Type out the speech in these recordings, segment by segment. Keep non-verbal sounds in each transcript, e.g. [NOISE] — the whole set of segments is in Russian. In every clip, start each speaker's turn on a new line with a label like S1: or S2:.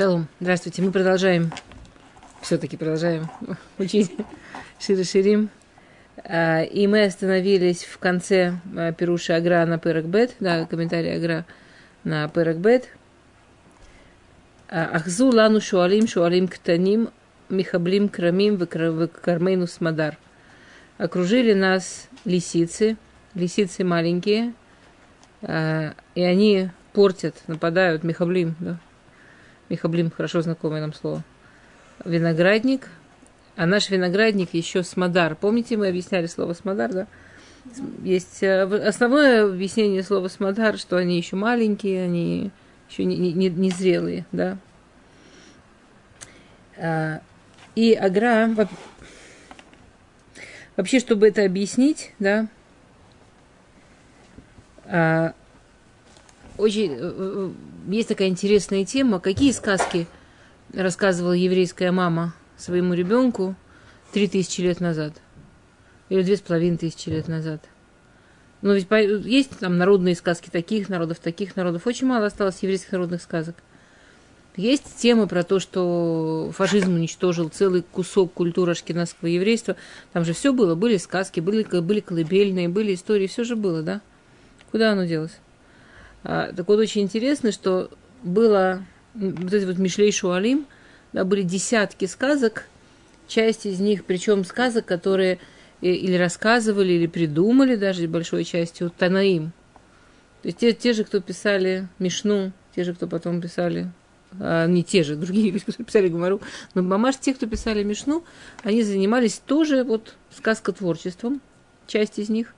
S1: Шалом, здравствуйте. Мы продолжаем, все-таки продолжаем [LAUGHS] учить Шири Ширим. А, и мы остановились в конце а, Перуши Агра на Перекбет, да, комментарий Агра на Перекбет. А, Ахзу лану шуалим шуалим ктаним михаблим крамим векармейну смадар. Окружили нас лисицы, лисицы маленькие, и они портят, нападают, михаблим, да, Михаблим, хорошо знакомое нам слово. Виноградник. А наш виноградник еще смодар. Помните, мы объясняли слово смодар, да? Есть э, основное объяснение слова смодар, что они еще маленькие, они еще не, не, не зрелые, да. А, и агра, вообще, чтобы это объяснить, да, а, очень э, э, есть такая интересная тема. Какие сказки рассказывала еврейская мама своему ребенку три тысячи лет назад? Или две с половиной тысячи лет назад? Но ведь есть там народные сказки таких народов, таких народов. Очень мало осталось еврейских народных сказок. Есть темы про то, что фашизм уничтожил целый кусок культуры ашкенадского еврейства. Там же все было. Были сказки, были, были колыбельные, были истории. Все же было, да? Куда оно делось? А, так вот, очень интересно, что было вот эти вот Мишлей Шуалим, да, были десятки сказок, часть из них, причем сказок, которые или рассказывали, или придумали даже большой частью Танаим. То есть те, те же, кто писали Мишну, те же, кто потом писали, а, не те же, [LAUGHS] другие, кто писали Гумару, но мамаш, те, кто писали Мишну, они занимались тоже вот сказкотворчеством, часть из них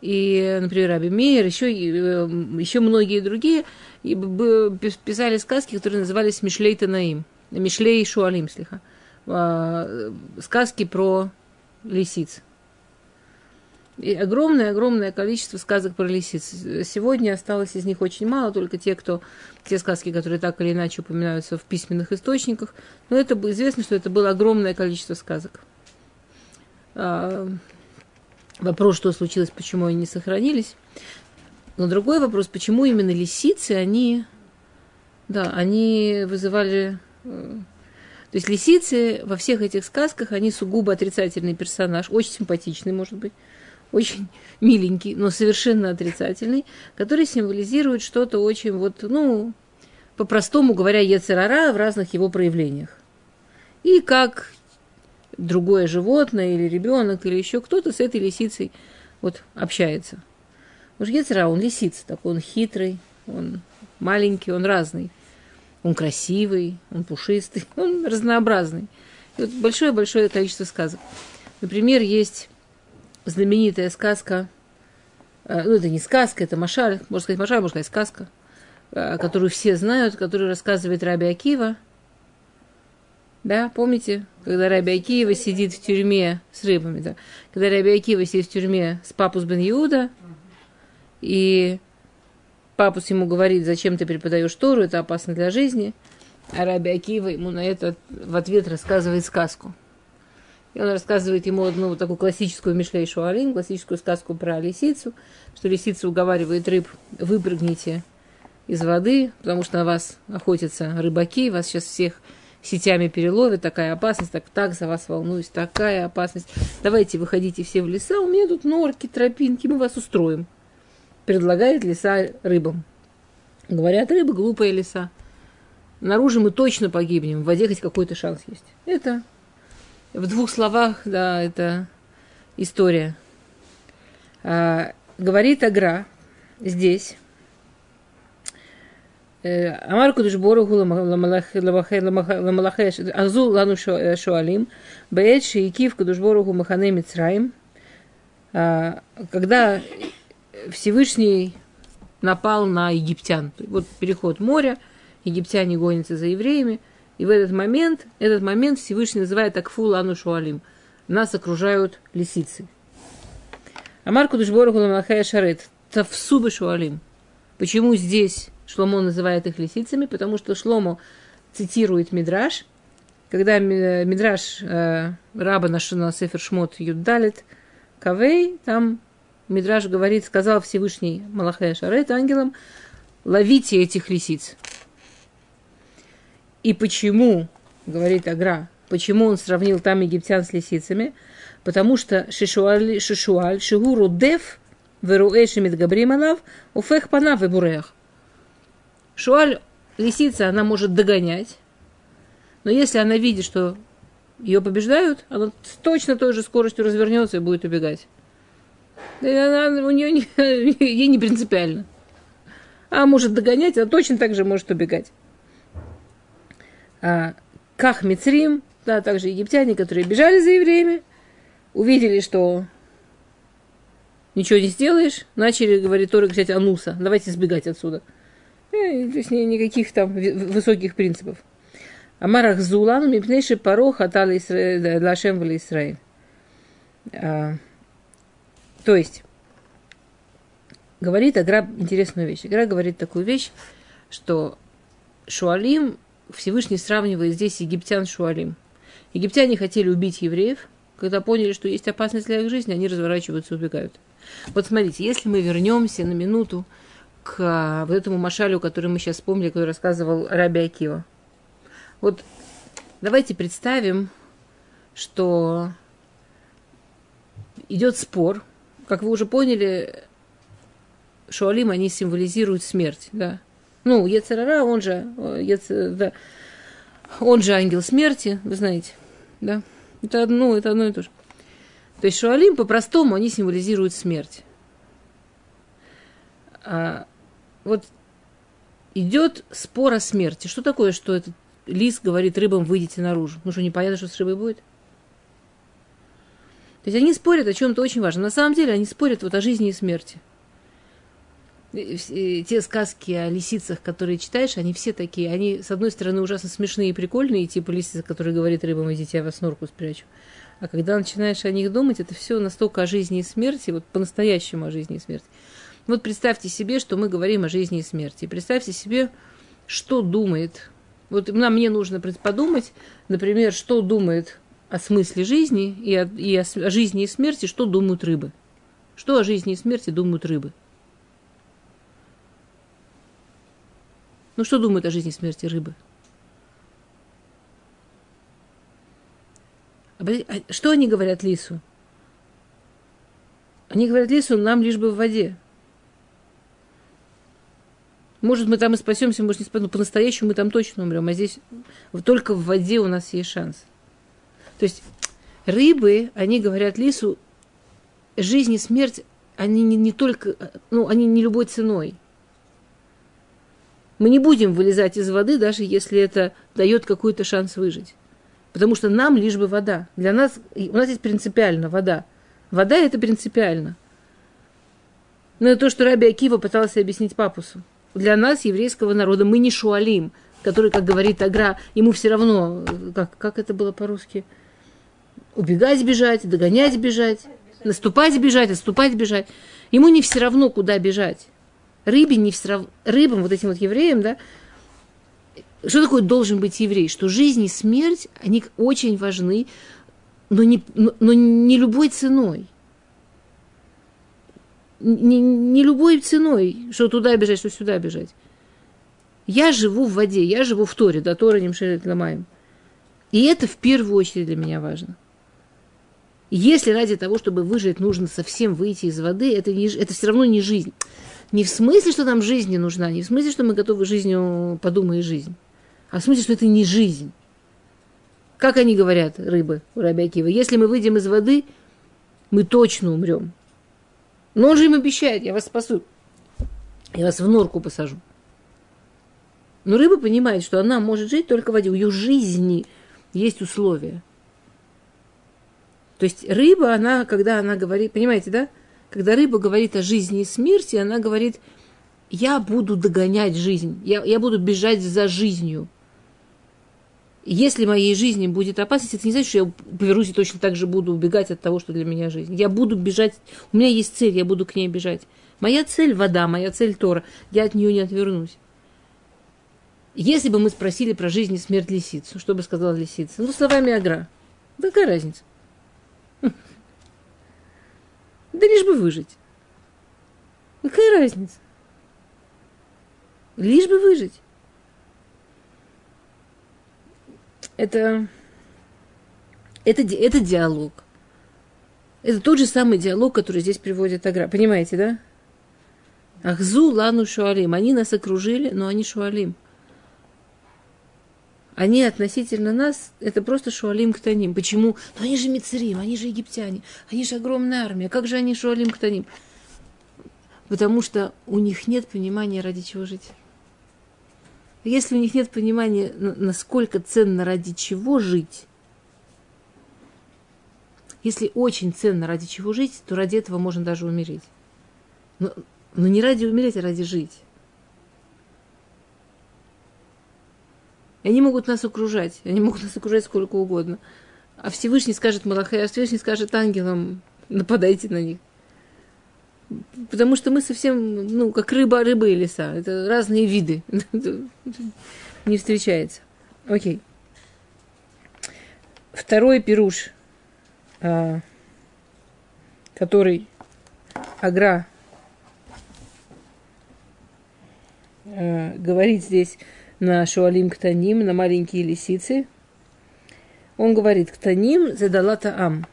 S1: и, например, Раби Мейер, еще, э, еще многие другие писали сказки, которые назывались Мишлей Танаим, Мишлей Шуалим, слиха. А, сказки про лисиц. И огромное-огромное количество сказок про лисиц. Сегодня осталось из них очень мало, только те, кто, те сказки, которые так или иначе упоминаются в письменных источниках. Но это известно, что это было огромное количество сказок. Вопрос, что случилось, почему они не сохранились. Но другой вопрос, почему именно лисицы, они, да, они вызывали... Э, то есть лисицы во всех этих сказках, они сугубо отрицательный персонаж, очень симпатичный, может быть, очень миленький, но совершенно отрицательный, который символизирует что-то очень вот, ну, по-простому говоря, Ецерара в разных его проявлениях. И как другое животное или ребенок или еще кто-то с этой лисицей вот общается. Уж Гецера, он лисица, такой он хитрый, он маленький, он разный. Он красивый, он пушистый, [LAUGHS] он разнообразный. вот большое-большое количество сказок. Например, есть знаменитая сказка, э, ну, это не сказка, это Машаль, можно сказать Машаль, можно сказать сказка, э, которую все знают, которую рассказывает Раби Акива. Да, помните, когда Раби Акиева сидит в тюрьме с рыбами, да, когда Раби Акиева сидит в тюрьме с Папус бен Иуда, и Папус ему говорит, зачем ты преподаешь Тору, это опасно для жизни, а Раби Акиева ему на это в ответ рассказывает сказку. И он рассказывает ему одну вот такую классическую Мишлей Шуалин, классическую сказку про лисицу, что лисица уговаривает рыб, выпрыгните из воды, потому что на вас охотятся рыбаки, вас сейчас всех сетями переловят, такая опасность, так, так за вас волнуюсь, такая опасность. Давайте выходите все в леса, у меня тут норки, тропинки, мы вас устроим. Предлагает леса рыбам. Говорят, рыбы глупые леса. Наружу мы точно погибнем, в воде хоть какой-то шанс есть. Это в двух словах, да, это история. А, говорит Агра здесь, Э, Амар Кудыш Боруху Ламалахеш Азу Лану Шуалим э, Бээч и Киев Кудыш Боруху Махане Мицраим а, когда Всевышний напал на египтян. Вот переход моря, египтяне гонятся за евреями, и в этот момент, этот момент Всевышний называет акфу Ану Шуалим. Нас окружают лисицы. Амар Кудышбору Гуламахая Шарет. Тавсубы Шуалим. Почему здесь Шломо называет их лисицами, потому что Шломо цитирует Мидраш, когда Мидраш э, раба наш на Сефер Шмот Юддалит Кавей, там Мидраш говорит, сказал Всевышний Малахая Шарет ангелам, ловите этих лисиц. И почему, говорит Агра, почему он сравнил там египтян с лисицами? Потому что шишуаль, шишуаль, шигуру дев, веруэши медгабрим алав, уфех панав и бурех. Шуаль, лисица, она может догонять, но если она видит, что ее побеждают, она точно той же скоростью развернется и будет убегать. И она, у нее не, [LAUGHS] ей не принципиально. А может догонять, а точно так же может убегать. А, Ках Мицрим, да, также египтяне, которые бежали за евреями, увидели, что ничего не сделаешь, начали, говорит Тора, кричать Ануса, давайте сбегать отсюда. И, то есть никаких там высоких принципов. Амарах Зулан, мипнейший порог атал Лашем в Израиль. А, то есть, говорит Агра интересную вещь. Агра говорит такую вещь, что Шуалим Всевышний сравнивает здесь египтян Шуалим. Египтяне хотели убить евреев, когда поняли, что есть опасность для их жизни, они разворачиваются и убегают. Вот смотрите, если мы вернемся на минуту к а, вот этому машалю, который мы сейчас вспомнили, который рассказывал Раби Акива. Вот давайте представим, что идет спор. Как вы уже поняли, Шуалим, они символизируют смерть, да. Ну, Ецерара, он же, Ец, да, он же ангел смерти, вы знаете, да. Это одно, это одно и то же. То есть Шуалим по-простому, они символизируют смерть. А, вот идет спор о смерти. Что такое, что этот лис говорит рыбам, выйдите наружу? Ну что, непонятно, что с рыбой будет? То есть они спорят о чем-то очень важном. На самом деле они спорят вот о жизни и смерти. Те сказки о лисицах, которые читаешь, они все такие. Они, с одной стороны, ужасно смешные и прикольные, типа лисица, который говорит рыбам, идите, я вас норку спрячу. А когда начинаешь о них думать, это все настолько о жизни и смерти, вот по-настоящему о жизни и смерти. Вот представьте себе, что мы говорим о жизни и смерти. Представьте себе, что думает. Вот нам мне нужно подумать, например, что думает о смысле жизни и, о, и о, о жизни и смерти, что думают рыбы. Что о жизни и смерти думают рыбы. Ну, что думают о жизни и смерти рыбы? А что они говорят лису? Они говорят лису, нам лишь бы в воде. Может, мы там и спасемся, может, не спасемся, но по-настоящему мы там точно умрем. А здесь только в воде у нас есть шанс. То есть рыбы, они говорят лису, жизнь и смерть, они не, не только, ну, они не любой ценой. Мы не будем вылезать из воды, даже если это дает какой-то шанс выжить. Потому что нам лишь бы вода. Для нас, у нас есть принципиально вода. Вода это принципиально. Но это то, что Раби Акива пытался объяснить папусу для нас, еврейского народа, мы не шуалим, который, как говорит Агра, ему все равно, как, как это было по-русски, убегать, бежать, догонять, бежать, наступать, бежать, отступать, бежать. Ему не все равно, куда бежать. Рыбе не все равно, рыбам, вот этим вот евреям, да, что такое должен быть еврей? Что жизнь и смерть, они очень важны, но не, но, но не любой ценой не, не любой ценой, что туда бежать, что сюда бежать. Я живу в воде, я живу в Торе, да, Тора не ламаем. И это в первую очередь для меня важно. Если ради того, чтобы выжить, нужно совсем выйти из воды, это, не, это все равно не жизнь. Не в смысле, что нам жизнь не нужна, не в смысле, что мы готовы жизнью подумай жизнь, а в смысле, что это не жизнь. Как они говорят, рыбы у Рабиакива, если мы выйдем из воды, мы точно умрем. Но он же им обещает, я вас спасу. Я вас в норку посажу. Но рыба понимает, что она может жить только в воде. У ее жизни есть условия. То есть рыба, она, когда она говорит, понимаете, да? Когда рыба говорит о жизни и смерти, она говорит, я буду догонять жизнь, я, я буду бежать за жизнью если моей жизни будет опасность, это не значит, что я повернусь и точно так же буду убегать от того, что для меня жизнь. Я буду бежать, у меня есть цель, я буду к ней бежать. Моя цель – вода, моя цель – Тора. Я от нее не отвернусь. Если бы мы спросили про жизнь и смерть лисицу, что бы сказала лисица? Ну, словами Агра. Да какая разница? Да лишь бы выжить. Какая разница? Лишь бы выжить. Это, это, это диалог. Это тот же самый диалог, который здесь приводит Агра. Понимаете, да? Ахзу лану шуалим. Они нас окружили, но они шуалим. Они относительно нас, это просто шуалим ктаним. Почему? Ну они же мицерим, они же египтяне, они же огромная армия. Как же они шуалим ктаним? Потому что у них нет понимания, ради чего жить. Если у них нет понимания, насколько ценно ради чего жить, если очень ценно ради чего жить, то ради этого можно даже умереть. Но, но не ради умереть, а ради жить. И они могут нас окружать, они могут нас окружать сколько угодно. А Всевышний скажет Малахай, а Всевышний скажет ангелам, нападайте на них. Потому что мы совсем, ну, как рыба, рыбы и леса. Это разные виды. [LAUGHS] Не встречается. Окей. Второй пируш, а, который Агра а, говорит здесь на Шуалим Ктаним, на маленькие лисицы. Он говорит, Ктаним задалата ам.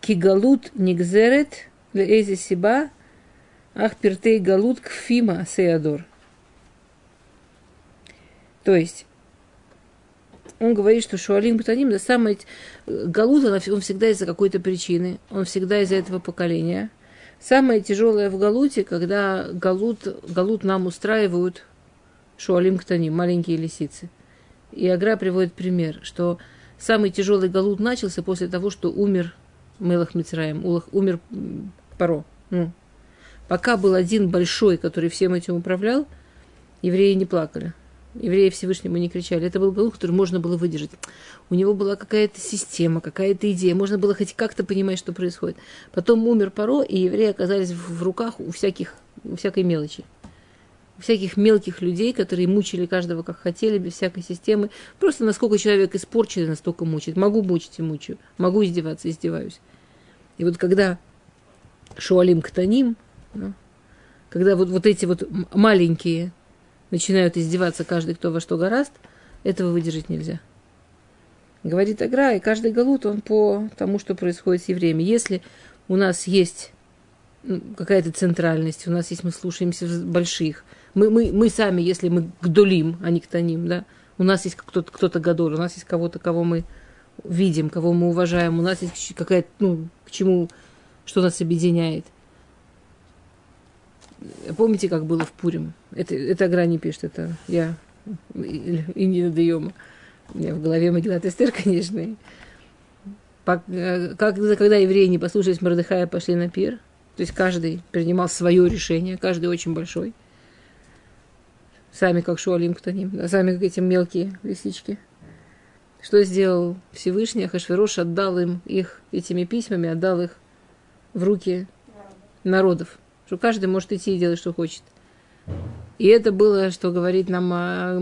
S1: Кигалут нигзерет леэзи сиба ах пертей галут кфима сеадор. То есть, он говорит, что Шуалим Ктаним, да самый Галут, он всегда из-за какой-то причины, он всегда из-за этого поколения. Самое тяжелое в Галуте, когда Галут, Галут нам устраивают Шуалим Ктани, маленькие лисицы. И Агра приводит пример, что самый тяжелый галут начался после того, что умер Мелах Мицраем, умер Паро. Ну, пока был один большой, который всем этим управлял, евреи не плакали. Евреи Всевышнему не кричали. Это был галут, который можно было выдержать. У него была какая-то система, какая-то идея. Можно было хоть как-то понимать, что происходит. Потом умер Паро, и евреи оказались в руках у всяких, у всякой мелочи всяких мелких людей, которые мучили каждого как хотели, без всякой системы. Просто насколько человек испорчен, настолько мучает. Могу мучить и мучаю. Могу издеваться, издеваюсь. И вот когда Шуалим Ктаним, ну, когда вот, вот эти вот маленькие начинают издеваться каждый, кто во что гораст, этого выдержать нельзя. Говорит Агра, и каждый галут, он по тому, что происходит с евреями. Если у нас есть ну, какая-то центральность, у нас есть, мы слушаемся больших, мы, мы, мы сами, если мы гдолим, а не ктаним, да, у нас есть кто-то, кто-то гадоль, у нас есть кого-то, кого мы видим, кого мы уважаем, у нас есть какая-то, ну, к чему, что нас объединяет. Помните, как было в Пурим? Это, это Агра не пишет, это я и не надаема. У меня в голове Магилат Эстер, [LAUGHS] конечно. Как, когда евреи не послушались Мордыхая, пошли на пир, то есть каждый принимал свое решение, каждый очень большой – Сами как Шуалим Ктаним, да, сами как эти мелкие лисички. Что сделал Всевышний? Ахашвирош отдал им их этими письмами, отдал их в руки народов. Что каждый может идти и делать, что хочет. И это было, что говорит нам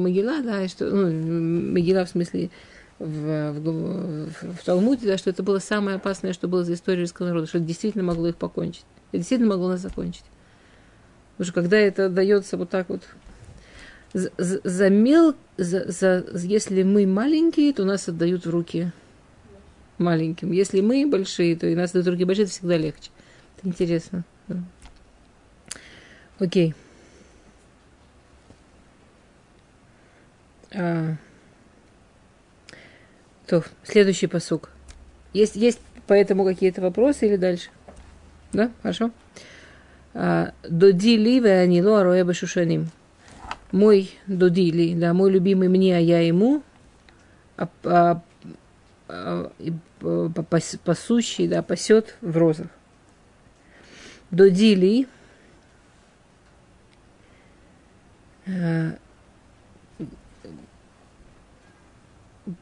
S1: Могила, да, что, ну, Могила в смысле в, в, в, Талмуде, да, что это было самое опасное, что было за историю русского народа, что это действительно могло их покончить. Это действительно могло нас закончить. Потому что когда это дается вот так вот за, мел, за, за, если мы маленькие, то нас отдают в руки маленьким. Если мы большие, то и нас в руки большие, это всегда легче. Это интересно. Да. Окей. А, то, следующий посук. Есть, есть поэтому какие-то вопросы или дальше? Да, хорошо. А, Доди ли ве анило ароэ шушаним мой додили, да, мой любимый мне, а я ему, а, а, пасущий, да, пасет в розах. Додили э,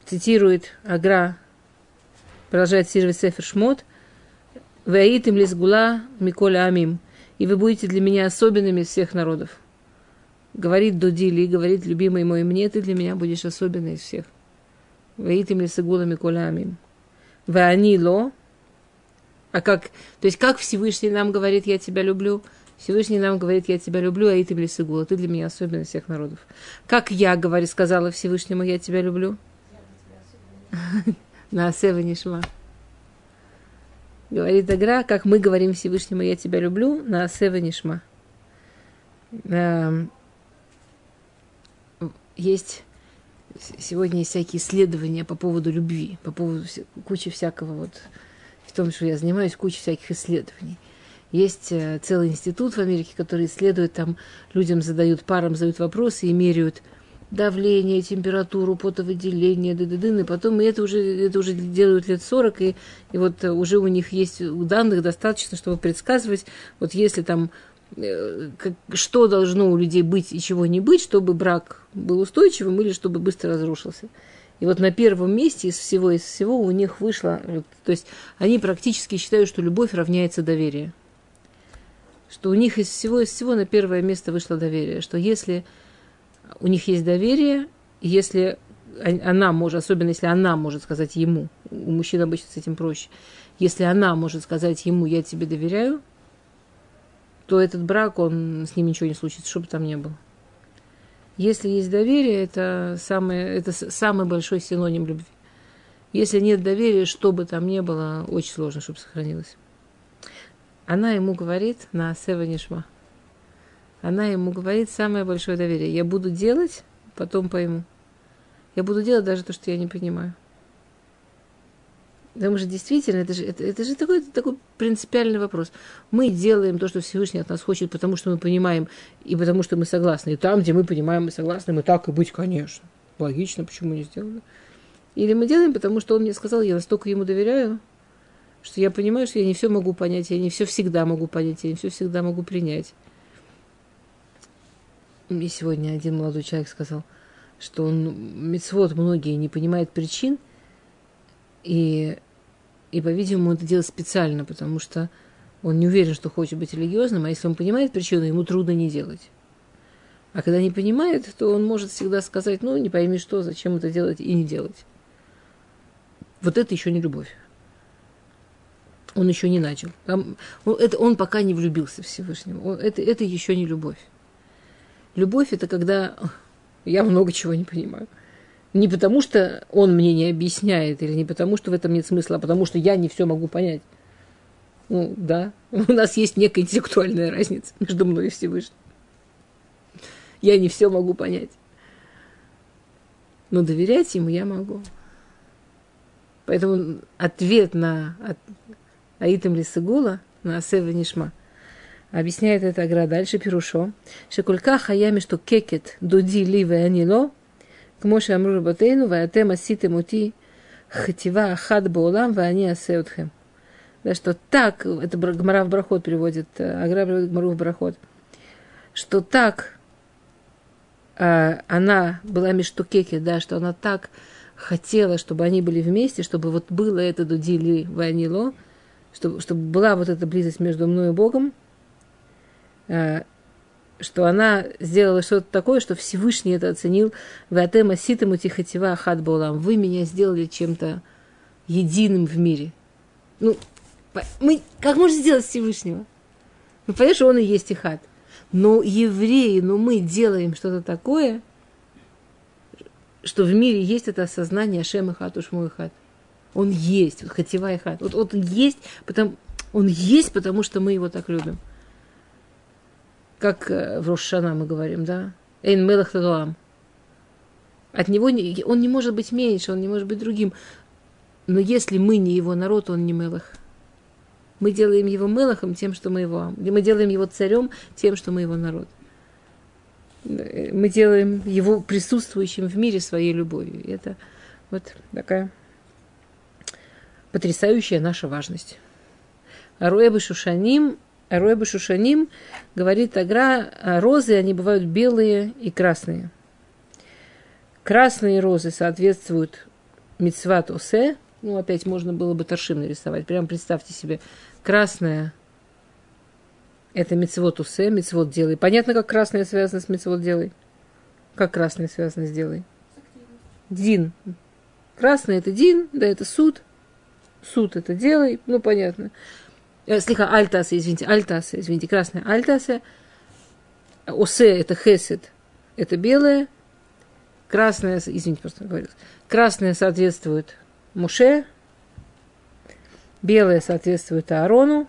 S1: цитирует Агра, продолжает цитировать Сефер Шмот, «Ваитим лизгула миколя амим» и вы будете для меня особенными из всех народов говорит Дудили, говорит любимый мой, мне ты для меня будешь особенный из всех. Ваитим ли сагулами кулямим. Ваанило. А как, то есть как Всевышний нам говорит, я тебя люблю, Всевышний нам говорит, я тебя люблю, а и ты ты для меня особенный из всех народов. Как я, говорю, сказала Всевышнему, я тебя люблю? [LAUGHS] на Асева Нишма. Говорит Агра, как мы говорим Всевышнему, я тебя люблю, на Асева Нишма. Эм, есть сегодня есть всякие исследования по поводу любви, по поводу кучи всякого вот, в том, что я занимаюсь, куча всяких исследований. Есть э, целый институт в Америке, который исследует, там людям задают, парам задают вопросы и меряют давление, температуру, потовыделение, д и потом и это уже, это уже делают лет 40, и, и вот уже у них есть данных достаточно, чтобы предсказывать, вот если там э, что должно у людей быть и чего не быть, чтобы брак был устойчивым или чтобы быстро разрушился. И вот на первом месте из всего из всего у них вышло, то есть они практически считают, что любовь равняется доверию. Что у них из всего из всего на первое место вышло доверие. Что если у них есть доверие, если она может, особенно если она может сказать ему, у мужчин обычно с этим проще, если она может сказать ему, я тебе доверяю, то этот брак, он с ним ничего не случится, чтобы там не было. Если есть доверие, это, самое, это самый большой синоним любви. Если нет доверия, что бы там ни было, очень сложно, чтобы сохранилось. Она ему говорит на Сева Нишма – она ему говорит самое большое доверие. Я буду делать, потом пойму. Я буду делать даже то, что я не понимаю. Потому что действительно, это же, это, это же такой, такой принципиальный вопрос. Мы делаем то, что Всевышний от нас хочет, потому что мы понимаем и потому что мы согласны. И там, где мы понимаем, мы согласны, мы так и быть, конечно. Логично, почему не сделали. Или мы делаем, потому что он мне сказал, я настолько ему доверяю, что я понимаю, что я не все могу понять, я не все всегда могу понять, я не все всегда могу принять. Мне сегодня один молодой человек сказал, что он мецвод многие не понимает причин, и, и по-видимому, это делает специально, потому что он не уверен, что хочет быть религиозным, а если он понимает причину, ему трудно не делать. А когда не понимает, то он может всегда сказать, ну, не пойми что, зачем это делать и не делать. Вот это еще не любовь. Он еще не начал. Там, он, это, он пока не влюбился в Всевышнего. Это, это еще не любовь. Любовь это когда я много чего не понимаю. Не потому, что он мне не объясняет, или не потому, что в этом нет смысла, а потому, что я не все могу понять. Ну, да, [LAUGHS] у нас есть некая интеллектуальная разница между мной и Всевышним. Я не все могу понять. Но доверять ему я могу. Поэтому ответ на Аитам Лисагула, на Асева Нишма – Объясняет это Агра дальше, Пирушо. Шекулька хаями что кекет дуди ли веанило, моше амру работейну, ваатем аситем ути хатива ахад баулам, ваани асеутхем. Да, что так, это Гмара в Брахот переводит, Агра переводит Гмару в Брахот, что так а, она была Миштукеке, да, что она так хотела, чтобы они были вместе, чтобы вот было это Дудили Ванило, чтобы, чтобы была вот эта близость между мной и Богом, Э, что она сделала что-то такое, что Всевышний это оценил. Ватема ситому тихотива хатбаулам. Вы меня сделали чем-то единым в мире. Ну, мы, как можно сделать Всевышнего? Ну, что он и есть Ихат. Но евреи, но мы делаем что-то такое, что в мире есть это осознание Шем Ихат, уж мой Ихат. Он есть, вот Хатива Ихат. Вот, вот он есть, потому, он есть, потому что мы его так любим как э, в Рошана мы говорим, да? Эйн Мелах Тадуам. От него не, он не может быть меньше, он не может быть другим. Но если мы не его народ, он не Мелах. Мы делаем его Мелахом тем, что мы его Мы делаем его царем тем, что мы его народ. Мы делаем его присутствующим в мире своей любовью. И это вот такая потрясающая наша важность. Аруэбы Шушаним Ройба Шушаним говорит Агра, а розы, они бывают белые и красные. Красные розы соответствуют мицват осе. Ну, опять можно было бы торшим нарисовать. Прям представьте себе, красная – это мицвот усе, мицвот делай. Понятно, как красное связано с мицвот делай? Как красное связано с делай? Дин. Красный – это дин, да, это суд. Суд – это делай, ну, понятно. Э, слегка альтаса, извините, альтаса, извините, красная альтаса. Осе – это хесед, это белое. Красное, извините, просто говорил. Красное соответствует Муше, белое соответствует Аарону,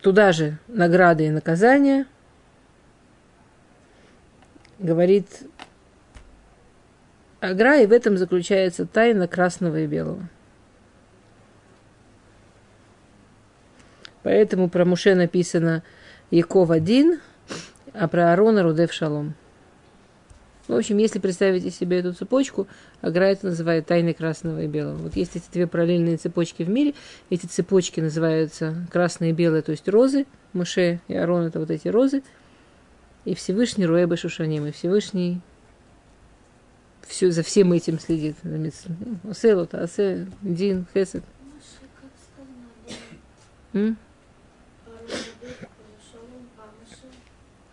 S1: туда же награды и наказания, говорит Агра, и в этом заключается тайна красного и белого. Поэтому про Муше написано Яков один, а про Аарона Рудев Шалом. В общем, если представите себе эту цепочку, Агра это называет тайны красного и белого. Вот есть эти две параллельные цепочки в мире. Эти цепочки называются красные и белые, то есть розы. Муше и Аарон это вот эти розы. И Всевышний Руэба Шушаним. И Всевышний все, за всем этим следит. Оселот, Асе, Дин, Хесед.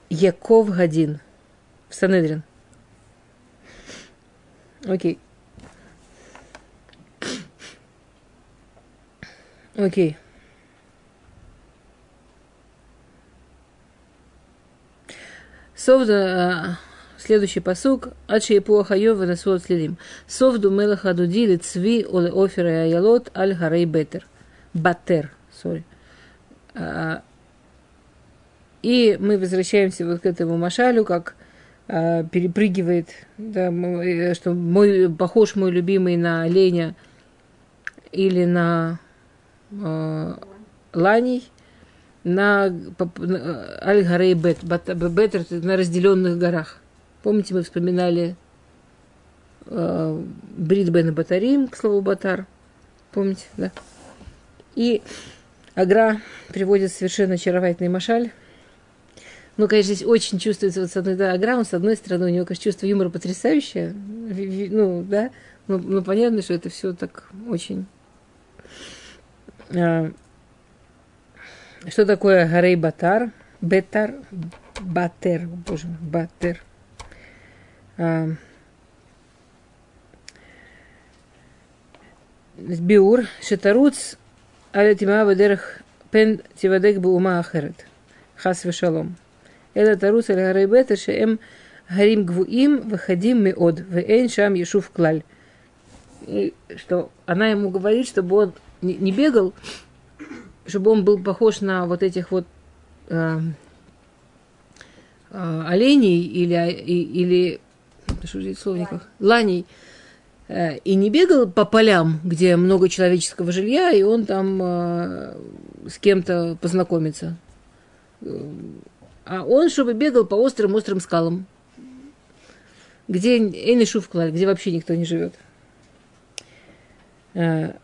S1: Яков Гадин. В Санедрин. Окей. Окей. Совда, следующий посук. Ачи и пуахайова на свод следим. Совду мелаха дудили цви оле офера и аялот аль харей бетер. Батер, сори. И мы возвращаемся вот к этому машалю, как а, перепрыгивает, да, э, что мой, похож мой любимый на оленя или на э, ланей, на, на Аль-Гарей Бет, на разделенных горах. Помните, мы вспоминали э, Брит Бен Батарим, к слову Батар. Помните, да? И Агра приводит совершенно очаровательный машаль. Ну, конечно, здесь очень чувствуется вот с одной, да, Агра, с одной стороны, у него, конечно, чувство юмора потрясающее. Ну, да, ну, ну понятно, что это все так очень... А, что такое Гарей Батар? Бетар, Батер, боже мой, Батер. А, Биур, Шетаруц, Алятима Вадерах Пен Тивадек Бума Ахерет. Хас Вешалом. Это тарус аль гарайбета шеем гарим гвуим выходим меод вейн шам ешув клаль. Что она ему говорит, чтобы он не бегал, чтобы он был похож на вот этих вот э, э, оленей или, или что же в словниках, ланей, э, и не бегал по полям, где много человеческого жилья, и он там э, с кем-то познакомится а он, чтобы бегал по острым-острым скалам, где Эйн Шувклаль, где вообще никто не живет. А,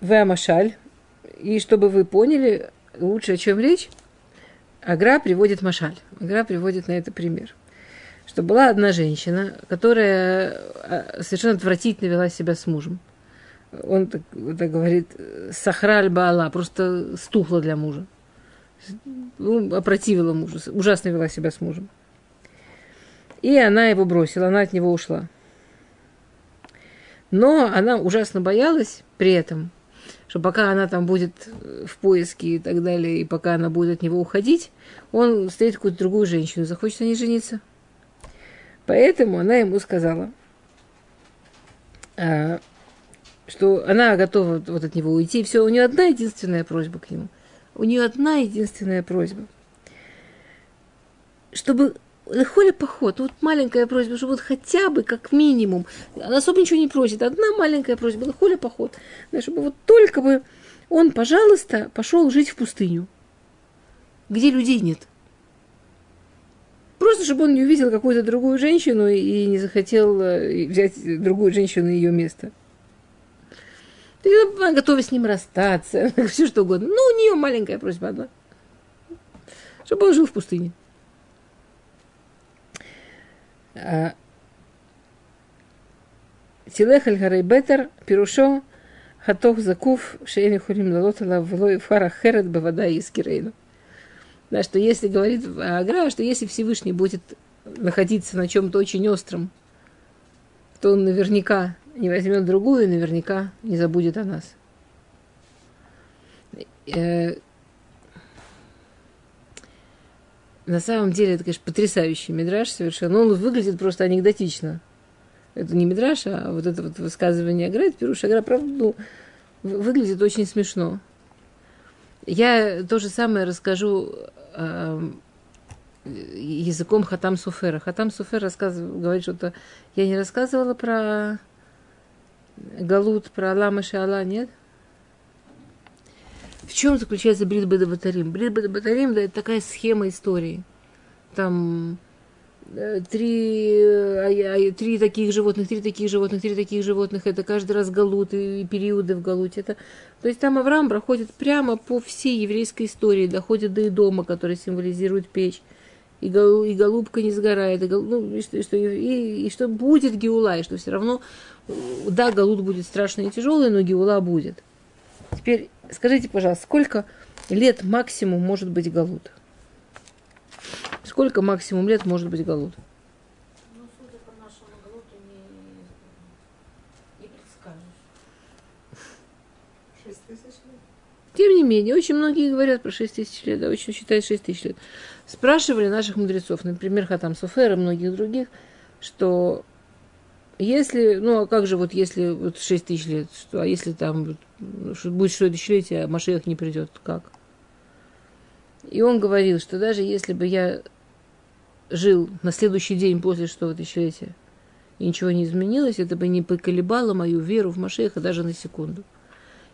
S1: Веамашаль. И чтобы вы поняли лучше, о чем речь, Агра приводит Машаль. Агра приводит на это пример. Что была одна женщина, которая а, совершенно отвратительно вела себя с мужем он так, так говорит, сахраль баала, просто стухла для мужа. Ну, опротивила мужу, ужасно вела себя с мужем. И она его бросила, она от него ушла. Но она ужасно боялась при этом, что пока она там будет в поиске и так далее, и пока она будет от него уходить, он встретит какую-то другую женщину, захочет о ней жениться. Поэтому она ему сказала, «А, что она готова вот от него уйти, и все, у нее одна единственная просьба к нему. У нее одна единственная просьба. Чтобы Лехоля поход, вот маленькая просьба, чтобы вот хотя бы, как минимум, она особо ничего не просит, одна маленькая просьба, Лехоля поход, чтобы вот только бы он, пожалуйста, пошел жить в пустыню, где людей нет. Просто, чтобы он не увидел какую-то другую женщину и не захотел э, взять другую женщину на ее место – она готова с ним расстаться, [LAUGHS] все что угодно. Ну, у нее маленькая просьба одна. Чтобы он жил в пустыне. А, Тилех аль бетер пирушо хатох закув шейни хурим лалотала влой фара херет бавада из кирейну. Да, что если говорит Агра, что если Всевышний будет находиться на чем-то очень остром, то он наверняка не возьмет другую, наверняка не забудет о нас. Э, на самом деле, это, конечно, потрясающий мидраж совершенно. Он выглядит просто анекдотично. Это не мидраж, а вот это вот высказывание Агра, это Пируш Агра, правда, ну, выглядит очень смешно. Я то же самое расскажу э, языком Хатам Суфера. Хатам Суфер рассказывает, говорит что-то... Я не рассказывала про Галут, про Алама Шаала, нет? В чем заключается Брит Бадабатарим? Брит Бадабатарим, да, это такая схема истории. Там э, три, э, три таких животных, три таких животных, три таких животных. Это каждый раз галут и периоды в галуте. Это, то есть там Авраам проходит прямо по всей еврейской истории, доходит до дома, который символизирует печь. И голубка не сгорает, и, ну, и, что, и, что, и, и что будет Геула, и что все равно, да, галут будет страшный и тяжелый, но Геула будет. Теперь скажите, пожалуйста, сколько лет максимум может быть Галут? Сколько максимум лет может быть Галут?
S2: Ну, судя по нашему Галуту, не, не предскажешь.
S3: Шесть тысяч лет.
S1: Тем не менее, очень многие говорят про 6 тысяч лет, да, очень считают 6 тысяч лет. Спрашивали наших мудрецов, например, Хатам Суфер и многих других, что если, ну а как же вот если вот 6 тысяч лет, что, а если там будет что тысячелетие, а Машех не придет, как? И он говорил, что даже если бы я жил на следующий день после шестого тысячелетия, и ничего не изменилось, это бы не поколебало мою веру в Машеха даже на секунду.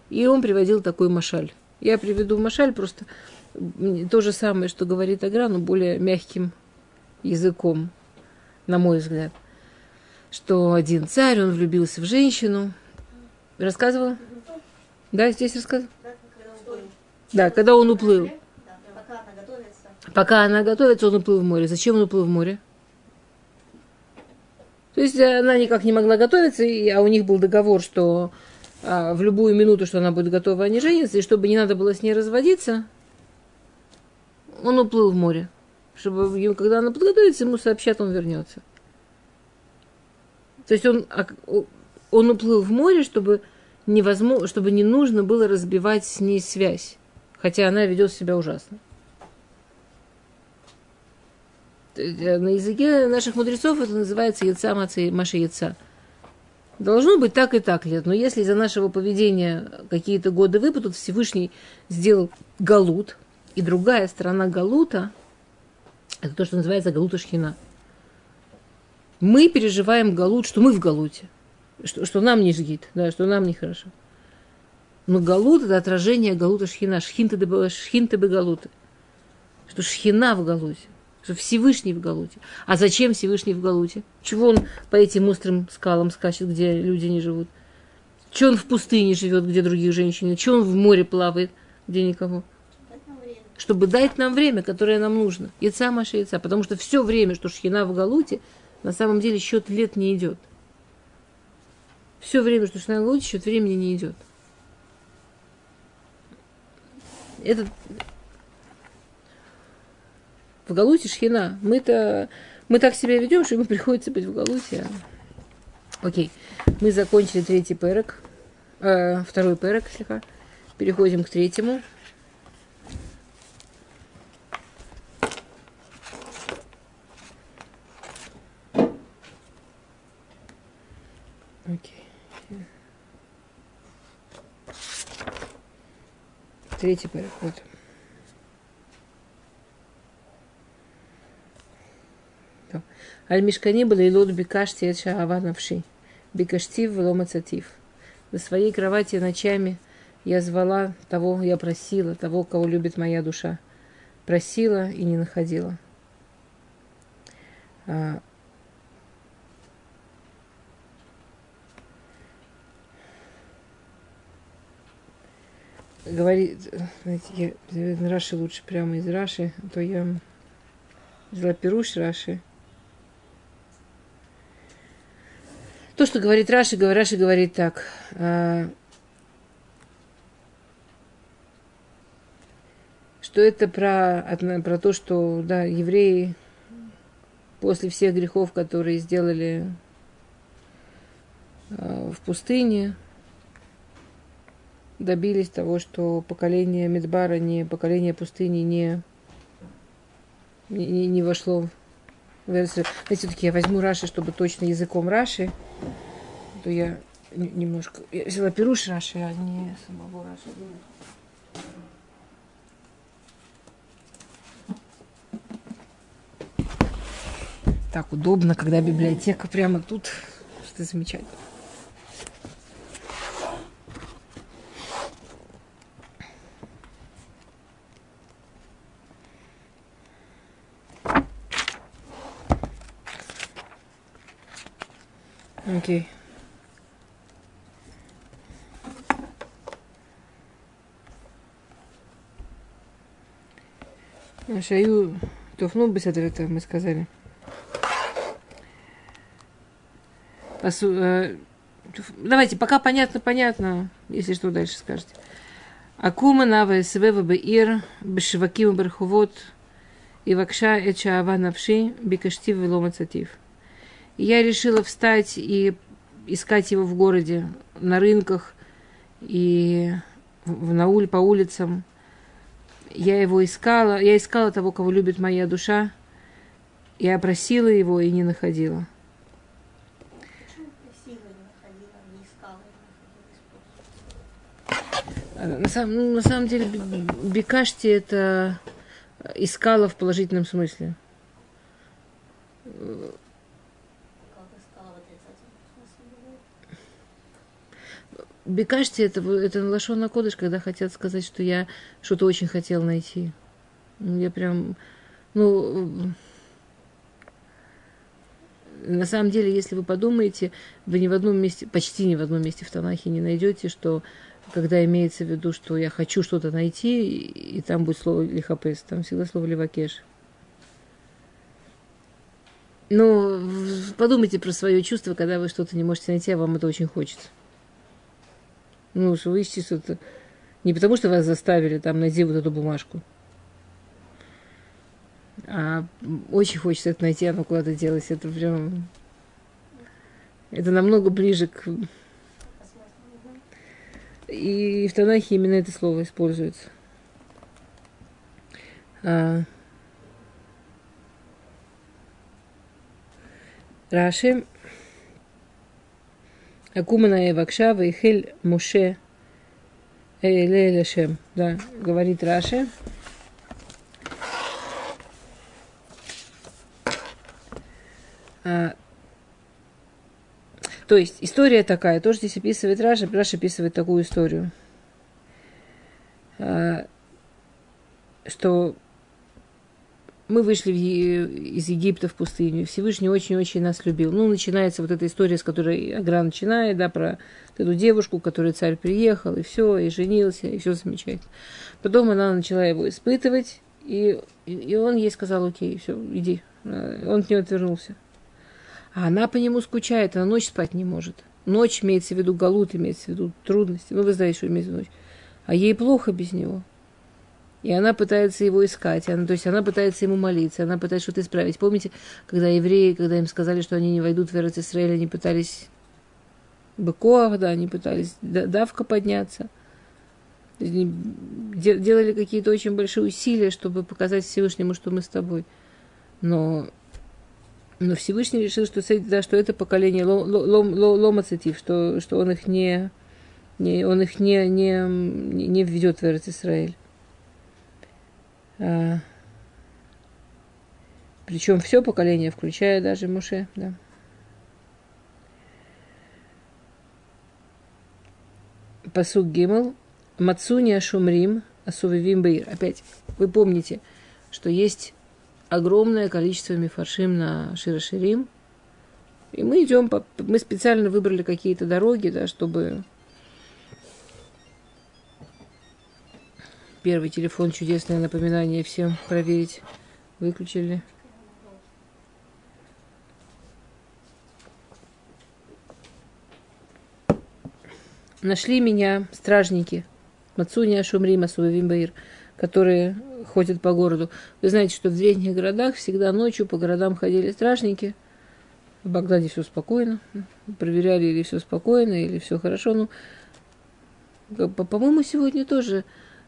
S1: И он приводил такой машаль. Я приведу машаль просто то же самое, что говорит Агра, но более мягким языком, на мой взгляд. Что один царь, он влюбился в женщину. Рассказывала? Да, здесь рассказывала? Да, когда он уплыл.
S2: Пока она готовится.
S1: Он уплыл в море. Зачем он уплыл в море? То есть она никак не могла готовиться, а у них был договор, что а, в любую минуту, что она будет готова, они женятся, и чтобы не надо было с ней разводиться, он уплыл в море. Чтобы, когда она подготовится, ему сообщат, он вернется. То есть он, а, он уплыл в море, чтобы, невозможно, чтобы не нужно было разбивать с ней связь. Хотя она ведет себя ужасно. Э, на языке наших мудрецов это называется яйца мацы маши яйца. Должно быть так и так лет, но если из-за нашего поведения какие-то годы выпадут, Всевышний сделал галут, и другая сторона галута, это то, что называется галута шхина. Мы переживаем галут, что мы в галуте, что, что нам не жгит, да, что нам нехорошо. Но галут – это отражение галута шхина, шхинта бы галуты. Что шхина в галуте что Всевышний в Галуте. А зачем Всевышний в Галуте? Чего он по этим острым скалам скачет, где люди не живут? Чего он в пустыне живет, где других женщин нет? Чего он в море плавает, где никого? Чтобы дать нам время, которое нам нужно. Яйца, Маша, яйца. Потому что все время, что Шхина в Галуте, на самом деле счет лет не идет. Все время, что в Галуте, счет времени не идет. Это в Галуте шхина. Мы-то мы так себя ведем, что ему приходится быть в Галуте. Окей, мы закончили третий перек, э, второй перек, слегка. Переходим к третьему. Окей. Третий перек, вот. Аль мишкани были лот бикашти et шаава навши. Бикаштив вломацатив. На своей кровати ночами я звала того, я просила того, кого любит моя душа. Просила и не находила. Говорит, знаете, я, Раши лучше прямо из Раши, а то я взяла Перуш Раши. То, что говорит Раши, Раши говорит так. А, что это про, про то, что да, евреи после всех грехов, которые сделали а, в пустыне, добились того, что поколение Медбара, не поколение пустыни не не, не- вошло в версию. все-таки я возьму Раши, чтобы точно языком Раши, то я немножко... Я взяла Пируш Раши, а не самого Раши. Так удобно, когда библиотека прямо тут. Что замечательно. Окей. А Шаю Тофну это мы сказали. Посу- э, Давайте, пока понятно, понятно, если что дальше скажете. Акума нава свева беир бешваким берхувот и вакша эчаава навши бикаштив велома цатив. И я решила встать и искать его в городе, на рынках и в- на уль, по улицам. Я его искала, я искала того, кого любит моя душа. Я просила его и не находила. А, На самом, ну, на самом деле, бикашти это искала в положительном смысле.
S2: Как искала в отрицательном смысле бывает?
S1: Бикашти это, это лошон на кодыш, когда хотят сказать, что я что-то очень хотел найти. Ну, Я прям, ну, на самом деле, если вы подумаете, вы ни в одном месте, почти ни в одном месте в Танахе не найдете, что когда имеется в виду, что я хочу что-то найти, и, и там будет слово лихапес, там всегда слово левакеш. Ну, подумайте про свое чувство, когда вы что-то не можете найти, а вам это очень хочется. Ну, что вы ищете что-то... Не потому, что вас заставили там найти вот эту бумажку. А очень хочется это найти, оно куда-то делать. Это прям... Это намного ближе к... И в Танахе именно это слово используется. А... Раши. Акумана и Хель Муше Лешем. Да, говорит Раши. А, то есть история такая, тоже здесь описывает Раша, Раша описывает такую историю, А, что мы вышли из Египта в пустыню, Всевышний очень-очень нас любил. Ну, начинается вот эта история, с которой Агра начинает, да, про эту девушку, которой царь приехал, и все, и женился, и все замечательно. Потом она начала его испытывать, и, и- он ей сказал, окей, все, иди. А, Он от нее отвернулся. А она по нему скучает, она ночь спать не может. Ночь имеется в виду галут, имеется в виду трудности. Ну, вы знаете, что имеется в виду ночь. А ей плохо без него. И она пытается его искать. Она, то есть она пытается ему молиться, она пытается что-то исправить. Помните, когда евреи, когда им сказали, что они не войдут в Эрец Исраэль, они пытались быков, да, они пытались да- давка подняться. Делали какие-то очень большие усилия, чтобы показать Всевышнему, что мы с тобой. Но но Всевышний решил, что, да, что это поколение ло- ло- лом- ло- ломацитив, что, что он их не, не он их не, не, не введет в Эрец Исраэль. А, причем все поколение, включая даже Муше, да. Пасук Гимл, Мацуни Ашумрим, Асувивим Бейр. Опять, вы помните, что есть огромное количество мифаршим на Широширим. И мы идем, по, мы специально выбрали какие-то дороги, да, чтобы первый телефон, чудесное напоминание всем проверить. Выключили. Нашли меня стражники. Мацуния Шумрима Сувавимбаир, которые ходят по городу. Вы знаете, что в древних городах всегда ночью по городам ходили стражники. В Багдаде все спокойно. Проверяли, или все спокойно, или все хорошо. Ну, по- по-моему, сегодня тоже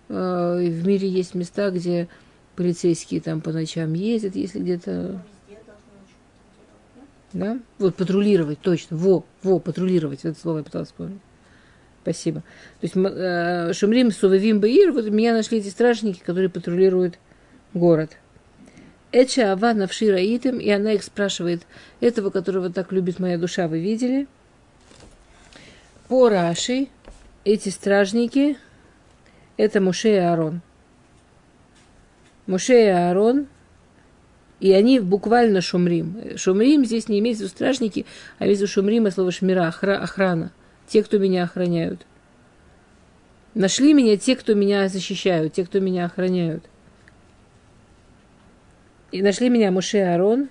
S1: в мире есть места, где полицейские там по ночам ездят, если где-то
S2: да?
S1: Вот патрулировать, точно. Во, во, патрулировать. Это слово я пыталась вспомнить. Спасибо. То есть э, Шумрим Сувавим Баир, вот меня нашли эти стражники, которые патрулируют город. Эча Ава Навши Раитым, и она их спрашивает, этого, которого так любит моя душа, вы видели? По Раши эти стражники – это Муше и Аарон. Муше и Аарон и они буквально шумрим. Шумрим здесь не имеется в виду стражники, а имеется в виду шумрим, слово шмира, охра- охрана. Те, кто меня охраняют. Нашли меня те, кто меня защищают, те, кто меня охраняют. И нашли меня Муше и Аарон,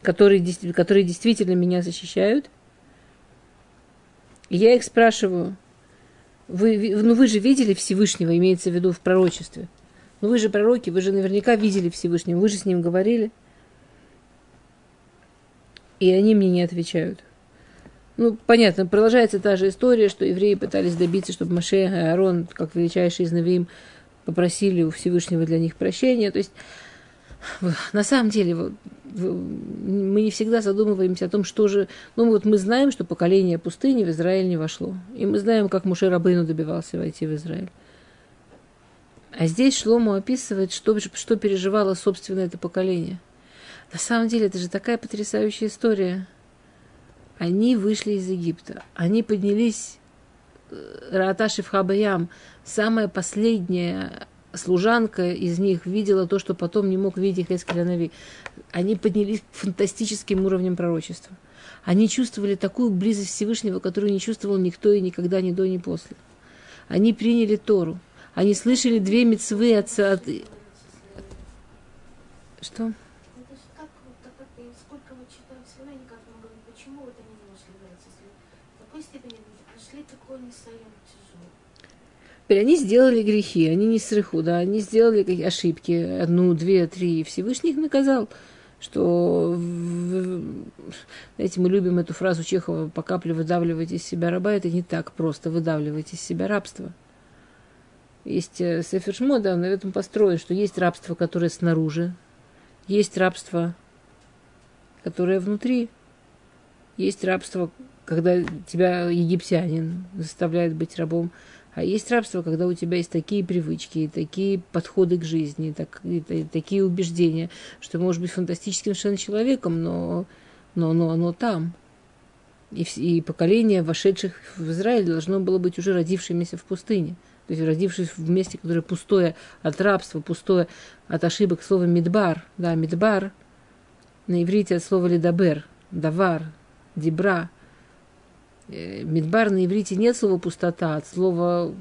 S1: которые, которые действительно меня защищают. И я их спрашиваю, вы, ну вы же видели Всевышнего, имеется в виду в пророчестве. Ну вы же пророки, вы же наверняка видели Всевышнего, вы же с ним говорили. И они мне не отвечают. Ну, понятно, продолжается та же история, что евреи пытались добиться, чтобы Маше и Аарон, как величайший из Навиим, попросили у Всевышнего для них прощения. То есть, на самом деле, мы не всегда задумываемся о том, что же... Ну, вот мы знаем, что поколение пустыни в Израиль не вошло. И мы знаем, как Муше Рабейну добивался войти в Израиль. А здесь Шлому описывает, что, что переживало, собственно, это поколение. На самом деле, это же такая потрясающая история. Они вышли из Египта. Они поднялись Рааташи в Хабаям. Самая последняя служанка из них видела то, что потом не мог видеть Хескеля Нави. Они поднялись к фантастическим уровням пророчества. Они чувствовали такую близость Всевышнего, которую не чувствовал никто и никогда, ни до, ни после. Они приняли Тору. Они слышали две мецвы от... Что?
S2: Это же так, вот, так как и сколько мы читаем всегда, никак не говорим, почему вот они не вошли в Эрец, если в такой степени они прошли такой несоем тяжелый.
S1: Теперь они сделали грехи, они не срыху, да, они сделали ошибки, одну, две, три, и Всевышний их наказал, что, знаете, мы любим эту фразу Чехова, по капле выдавливать из себя раба, это не так просто. Выдавливать из себя рабство. Есть э, Сефер Шмо, да, на этом построен, что есть рабство, которое снаружи, есть рабство, которое внутри, есть рабство, когда тебя египтянин заставляет быть рабом, а есть рабство, когда у тебя есть такие привычки, и такие подходы к жизни, так, и та- такие убеждения, что ты можешь быть фантастическим совершенно человеком, но, но, но оно там. И, и поколение вошедших в Израиль должно было быть уже родившимися в пустыне. То есть родившись в месте, которое пустое от рабства, пустое от ошибок слова «мидбар». Да, «мидбар» на иврите от слова «ледабер», «давар», «дибра». Э, Мидбар на иврите нет слова пустота, от слова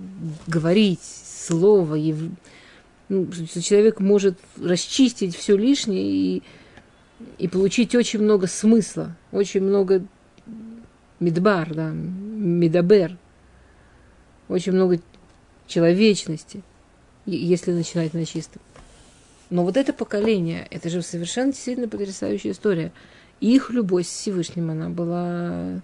S1: говорить, слово. ев- ну, человек может расчистить все лишнее и, и получить очень много смысла, очень много мидбар, да, медабер, очень много человечности, если начинать на чистом. Но вот это поколение, это же совершенно действительно потрясающая история. Их любовь с Всевышним, она была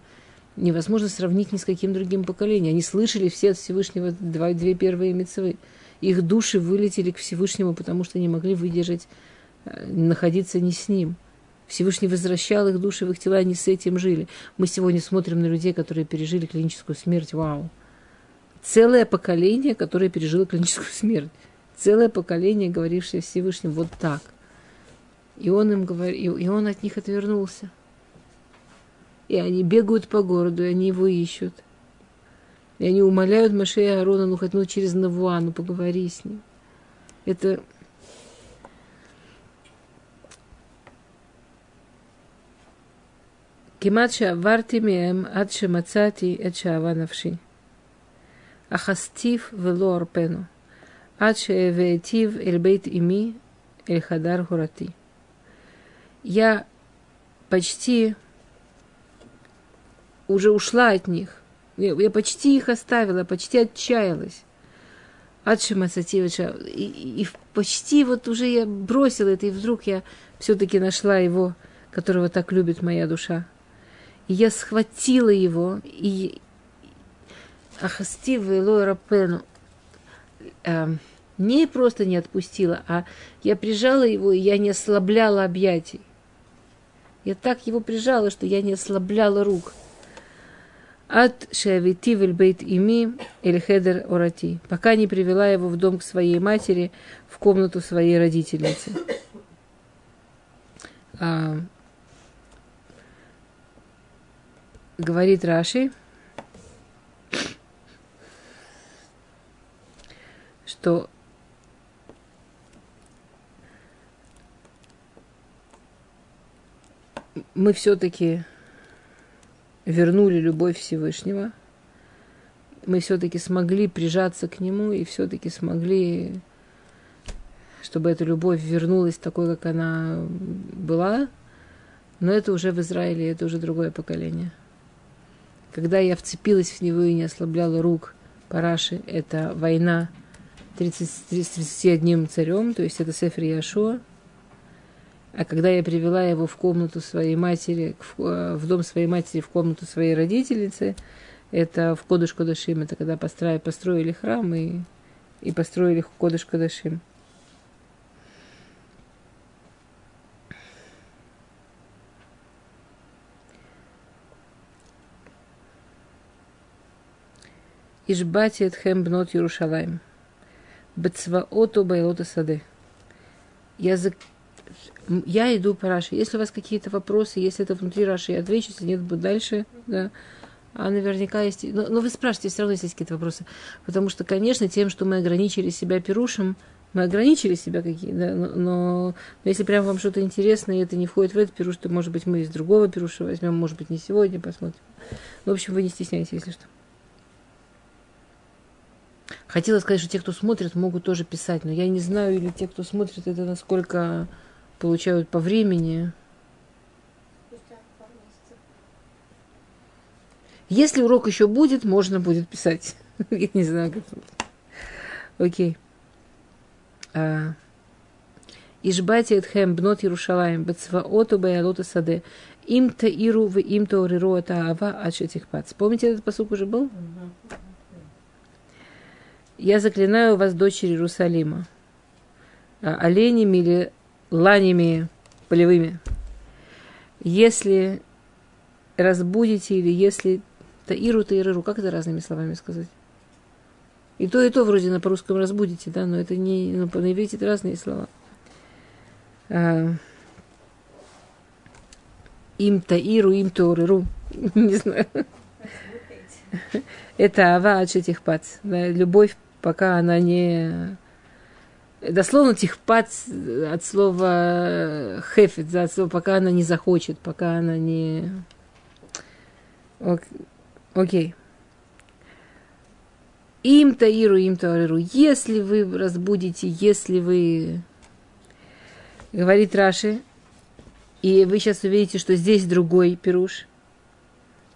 S1: невозможно сравнить ни с каким другим поколением. Они слышали все от Всевышнего два, две первые мецвы. Их души вылетели к Всевышнему, потому что не могли выдержать э, находиться не с ним. Всевышний возвращал их души в их тела, они с этим жили. Мы сегодня смотрим на людей, которые пережили клиническую смерть. Вау! Целое поколение, которое пережило клиническую [LAUGHS] смерть. Целое поколение, говорившее Всевышним вот так. И он им говорил, и он от них отвернулся И они бегают по городу, и они его ищут. И они умоляют Маше и Аарона, ну хоть ну через Навуа, ну поговори с ним. Это כמעט שעברתי מהם עד שמצאתי את שאהבה נפשי. אך אסטיף ולא ארפנו, עד שהבאתיו אל בית אמי, אל חדר הורתי. Я почти уже ушла от них. Я, я почти их оставила, почти отчаялась. От Шимасативича. И, и, и почти вот уже я бросила это, и вдруг я все-таки нашла его, которого так любит моя душа. И я схватила его, и Ахастив Элой Рапену. Эм, Не просто не отпустила, а я прижала его, и я не ослабляла объятий. Я так его прижала, что я не ослабляла рук. От шевити бейт ими или хедер орати, пока не привела его в дом к своей матери, в комнату своей родительницы. А, говорит Раши, что мы все-таки вернули любовь Всевышнего, мы все-таки смогли прижаться к нему и все-таки смогли, чтобы эта любовь вернулась такой, как она была, но это уже в Израиле, это уже другое поколение. Когда я вцепилась в него и не ослабляла рук, Параши, это война 30, 31 царем, то есть это Сефер Яшуа, а когда я привела его в комнату своей матери, в, э, в дом своей матери, в комнату своей родительницы, это в Кодыш Кодашим, это когда построили, построили храм и, и построили Кодыш Кодашим. Ишбати Этхем Бнот Ярушалаем. Бецваоту Байлота Сады. Я я иду по Раши. Если у вас какие-то вопросы, если это внутри Раши, я отвечу, если нет, буду дальше. Да. А наверняка есть... Но, но вы спрашиваете, все равно есть какие-то вопросы. Потому что, конечно, тем, что мы ограничили себя пирушем, мы ограничили себя какие да, но, но, если прям вам что-то интересное, и это не входит в этот пируш, то, может быть, мы из другого пируша возьмем, может быть, не сегодня, посмотрим. В общем, вы не стесняйтесь, если что. Хотела сказать, что те, кто смотрит, могут тоже писать, но я не знаю, или те, кто смотрит, это насколько получают по времени. Если урок еще будет, можно будет писать. [LAUGHS] Я не знаю, как. Окей. А, Ишбати Эдхем бнот Ярушалаем бецваоту баялота саде им таиру в им таориру это ава ачетих пац. Помните, этот посук уже был? Я заклинаю вас, дочери Иерусалима, а, оленями или ланями полевыми. Если разбудите или если таиру, таиру, как это разными словами сказать? И то, и то вроде на по-русскому разбудите, да, но это не, ну, на иврите это разные слова. А, им таиру, им торыру, [LAUGHS] не знаю. Это ава от этих пац, любовь, пока она не дословно тихпат от слова хефет, от слова, пока она не захочет, пока она не... Окей. Им таиру, им таиру. Если вы разбудите, если вы... Говорит Раши, и вы сейчас увидите, что здесь другой пируш.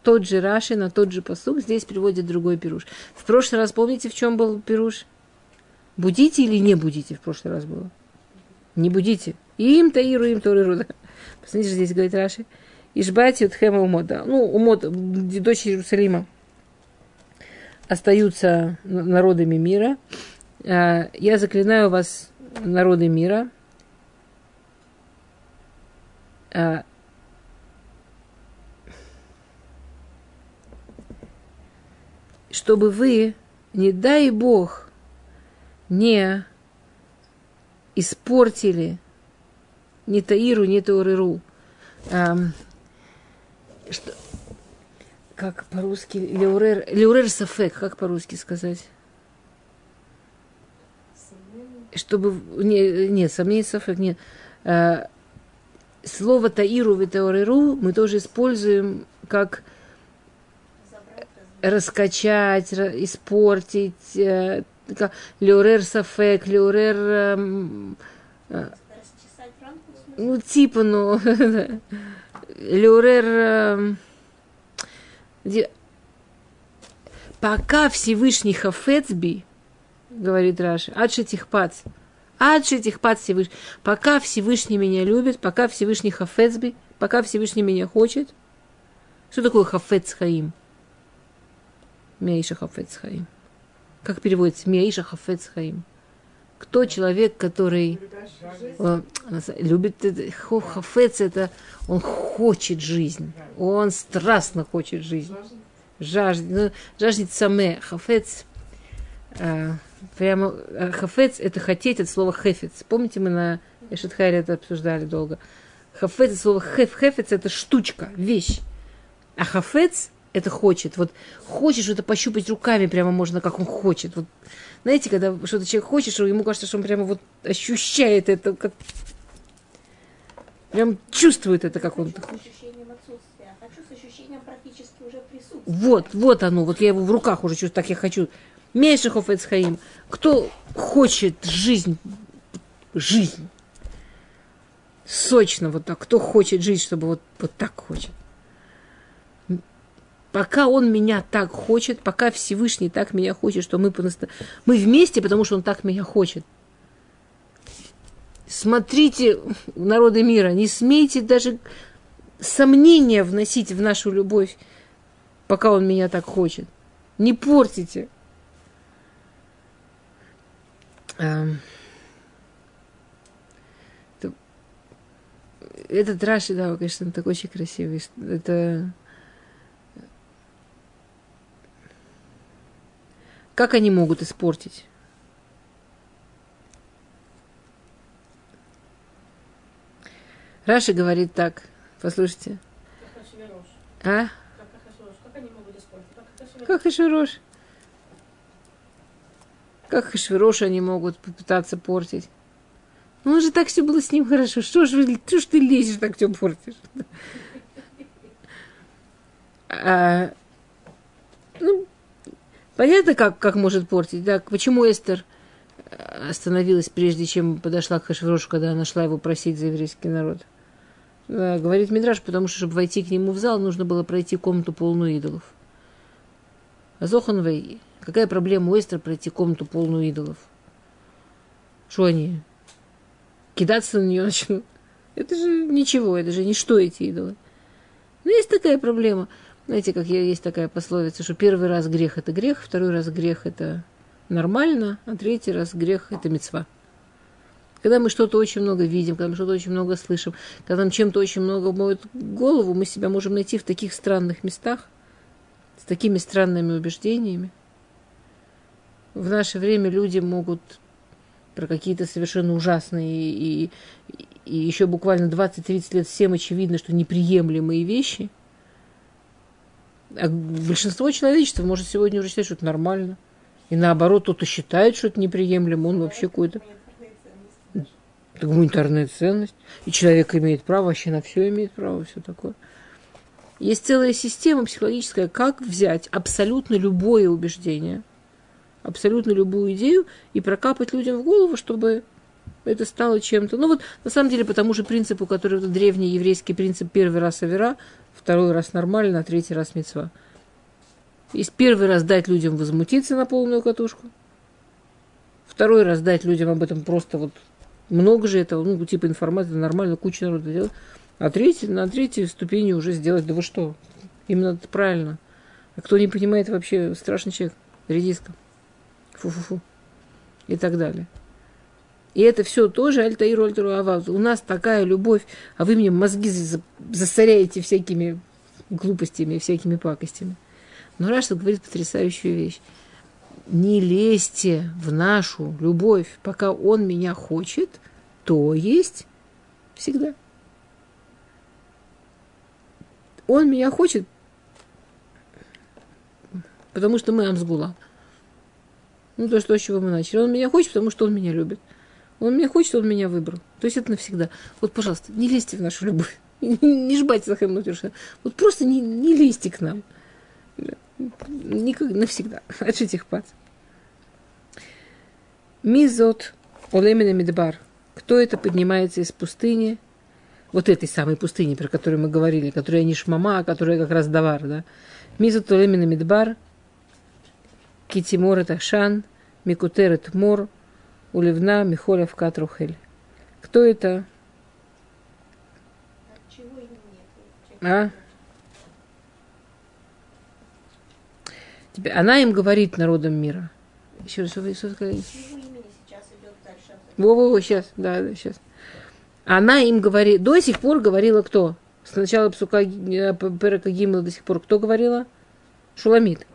S1: Тот же Раши на тот же посук, здесь приводит другой пируш. В прошлый раз помните, в чем был пируш? Будите или не будите, в прошлый раз было? Не будите. Им таиру, им ториру. Да. Посмотрите, здесь говорит Раши. Ишбати от хема умода. Ну, умод, дочь Иерусалима остаются народами мира. А, я заклинаю вас, народы мира, а, чтобы вы, не дай Бог, не испортили ни Таиру, ни Тауриру. Эм, что, как по-русски? Леурер, Леурер Сафек, как по-русски сказать? Чтобы... Не, нет, сомнений Сафек, нет. Э, слово Таиру и Тауриру мы тоже используем как раскачать, испортить, э, Леурер Сафек, э, ну, типа, ну... [LAUGHS] Леурер... Пока Всевышний Хафецби, говорит Раши, Адшитихпац, Адшитихпац Всевышний, пока Всевышний меня любит, пока Всевышний Хафецби, пока Всевышний меня хочет. Что такое Хафец Хаим? Мейша Хафец Хаим. Как переводится? Миаиша хафец хаим. Кто человек, который он, любит хафец, это он хочет жизнь, он страстно хочет жизнь, жаждет, ну, жаждет саме, хафец, а, прямо, а, хафец это хотеть от слова хефец. Помните, мы на Эшетхайре это обсуждали долго. Хафец, слово хеф, хефец это штучка, вещь. А хафец это хочет. Вот хочешь что-то пощупать руками, прямо можно, как он хочет. Вот, знаете, когда что-то человек хочет, что ему кажется, что он прямо вот ощущает это, как прям чувствует это, как он. Вот, вот оно, вот я его в руках уже чувствую, так я хочу. Мейшихов Эцхаим. Кто хочет жизнь, жизнь, сочно вот так, кто хочет жить, чтобы вот, вот так хочет. Пока он меня так хочет, пока Всевышний так меня хочет, что мы, просто, мы вместе, потому что он так меня хочет. Смотрите, народы мира, не смейте даже сомнения вносить в нашу любовь, пока он меня так хочет. Не портите. Этот Раши, да, конечно, такой очень красивый. Это Как они могут испортить? Раши говорит так. Послушайте. А? Как Хашвирош? Как Хашвирош они могут попытаться портить? Ну, он же так все было с ним хорошо. Что ж, вы, что ж ты лезешь, так все портишь? [LAUGHS] А, ну, Понятно, как, как может портить, да? Почему Эстер э, остановилась, прежде чем подошла к Хашвирошу, когда она шла его просить за еврейский народ? Да, говорит Мидраш, потому что, чтобы войти к нему в зал, нужно было пройти комнату полную идолов. А Зоханвей, какая проблема у Эстер пройти комнату полную идолов? Что они? Кидаться на нее [LAUGHS] начнут? Это же ничего, это же ничто эти идолы. Но есть такая проблема – знаете, как есть такая пословица, что первый раз грех – это грех, второй раз грех – это нормально, а третий раз грех – это мецва. Когда мы что-то очень много видим, когда мы что-то очень много слышим, когда нам чем-то очень много моют голову, мы себя можем найти в таких странных местах, с такими странными убеждениями. В наше время люди могут про какие-то совершенно ужасные и, и, и еще буквально 20-30 лет всем очевидно, что неприемлемые вещи – а большинство человечества может сегодня уже считать, что это нормально. И наоборот, кто-то считает, что это неприемлемо, он вообще какой-то... Это гуманитарная ценность. И человек имеет право, вообще на все имеет право, все такое. Есть целая система психологическая, как взять абсолютно любое убеждение, абсолютно любую идею и прокапать людям в голову, чтобы это стало чем-то. Ну вот, на самом деле, по тому же принципу, который это древний еврейский принцип первый раз авера, второй раз нормально, а третий раз мецва. Есть первый раз дать людям возмутиться на полную катушку, второй раз дать людям об этом просто вот много же этого, ну, типа информации, нормально, куча народа делать, а третий, на третьей ступени уже сделать, да вы что, именно это правильно. А кто не понимает вообще, страшный человек, редиска, фу-фу-фу, и так далее. И это все тоже альтаир альтару аваз. У нас такая любовь, а вы мне мозги засоряете всякими глупостями, всякими пакостями. Но Раша говорит потрясающую вещь. Не лезьте в нашу любовь, пока он меня хочет, то есть всегда. Он меня хочет, потому что мы Амсгула. Ну, то, что, с чего мы начали. Он меня хочет, потому что он меня любит. Он меня хочет, он меня выбрал. То есть это навсегда. Вот, пожалуйста, не лезьте в нашу любовь. [LAUGHS] Не жбайте за Хэмнутерша. Вот просто не, не лезьте к нам. Никак, навсегда. [LAUGHS] Отшить их пад. Мизот Олемина Мидбар. Кто это поднимается из пустыни? Вот этой самой пустыни, про которую мы говорили, которая не шмама, а которая как раз давар, да? Мизот Олемина Мидбар. Китимор это Шан. Микутер Мор. Уливна Михоля в Катрухель. Кто это? А? Теперь она им говорит народам мира. Еще раз, что вы сказали? Во-во-во, сейчас, да, да, сейчас. Она им говорит, до сих пор говорила кто? Сначала Псука э, Перека Гимла до сих пор кто говорила? Шуламид.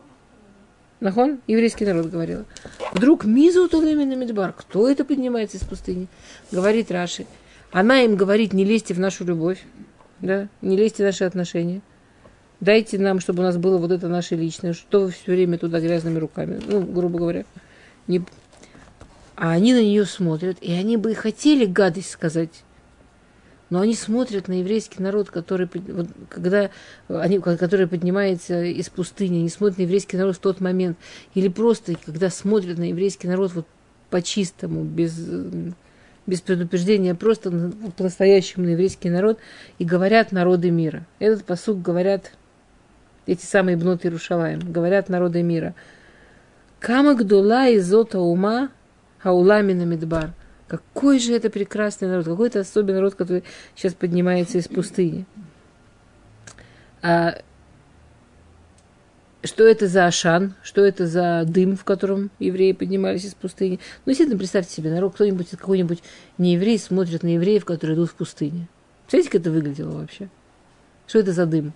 S1: Нахон? Еврейский народ говорил. Вдруг Мизу Тулемина Медбар. Кто это поднимается из пустыни? Говорит Раши. Она им говорит, не лезьте в нашу любовь. Да? Не лезьте в наши отношения. Дайте нам, чтобы у нас было вот это наше личное. Что вы все время туда грязными руками? Ну, грубо говоря. Не... А они на нее смотрят, и они бы и хотели гадость сказать но они смотрят на еврейский народ, который, вот, когда они, который поднимается из пустыни, они смотрят на еврейский народ в тот момент, или просто когда смотрят на еврейский народ вот по-чистому, без, без предупреждения, просто по-настоящему на еврейский народ, и говорят народы мира. Этот посук говорят эти самые бноты Иерушалаем, говорят народы мира. Кама гдула изота ума хауламина медбар – какой же это прекрасный народ, какой это особенный народ, который сейчас поднимается из пустыни. А что это за Ашан, что это за дым, в котором евреи поднимались из пустыни. Ну, естественно, представьте себе, народ, кто-нибудь, какой-нибудь нееврей смотрит на евреев, которые идут в пустыне. Представляете, как это выглядело вообще? Что это за дым?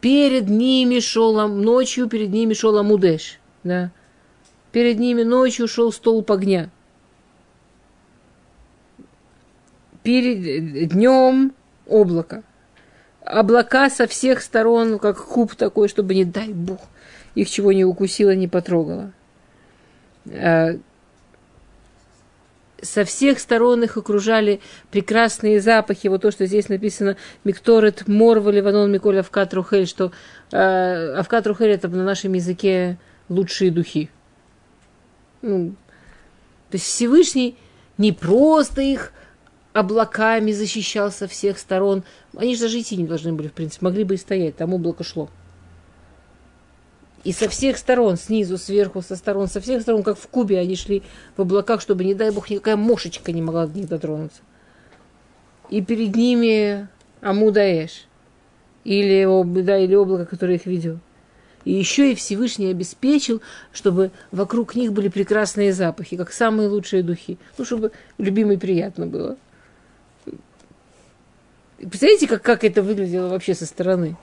S1: Перед ними шел, ночью перед ними шел Амудеш, да. Перед ними ночью шел столб огня. Перед днем облако. Облака со всех сторон, как куб такой, чтобы, не дай бог, их чего не укусило, не потрогало. А, со всех сторон их окружали прекрасные запахи. Вот то, что здесь написано «Микторет морва ливанон миколь авкат рухель», что э, авкат рухель – это на нашем языке лучшие духи. Ну, то есть Всевышний не просто их облаками защищал со всех сторон. Они же даже идти не должны были, в принципе, могли бы и стоять, там облако шло. И со всех сторон, снизу, сверху, со сторон, со всех сторон, как в Кубе, они шли в облаках, чтобы, не дай бог, никакая мошечка не могла до них дотронуться. И перед ними Амудаэш, или, да, или облако, которое их видел. И еще и Всевышний обеспечил, чтобы вокруг них были прекрасные запахи, как самые лучшие духи. Ну, чтобы любимой приятно было. Представляете, как, как это выглядело вообще со стороны?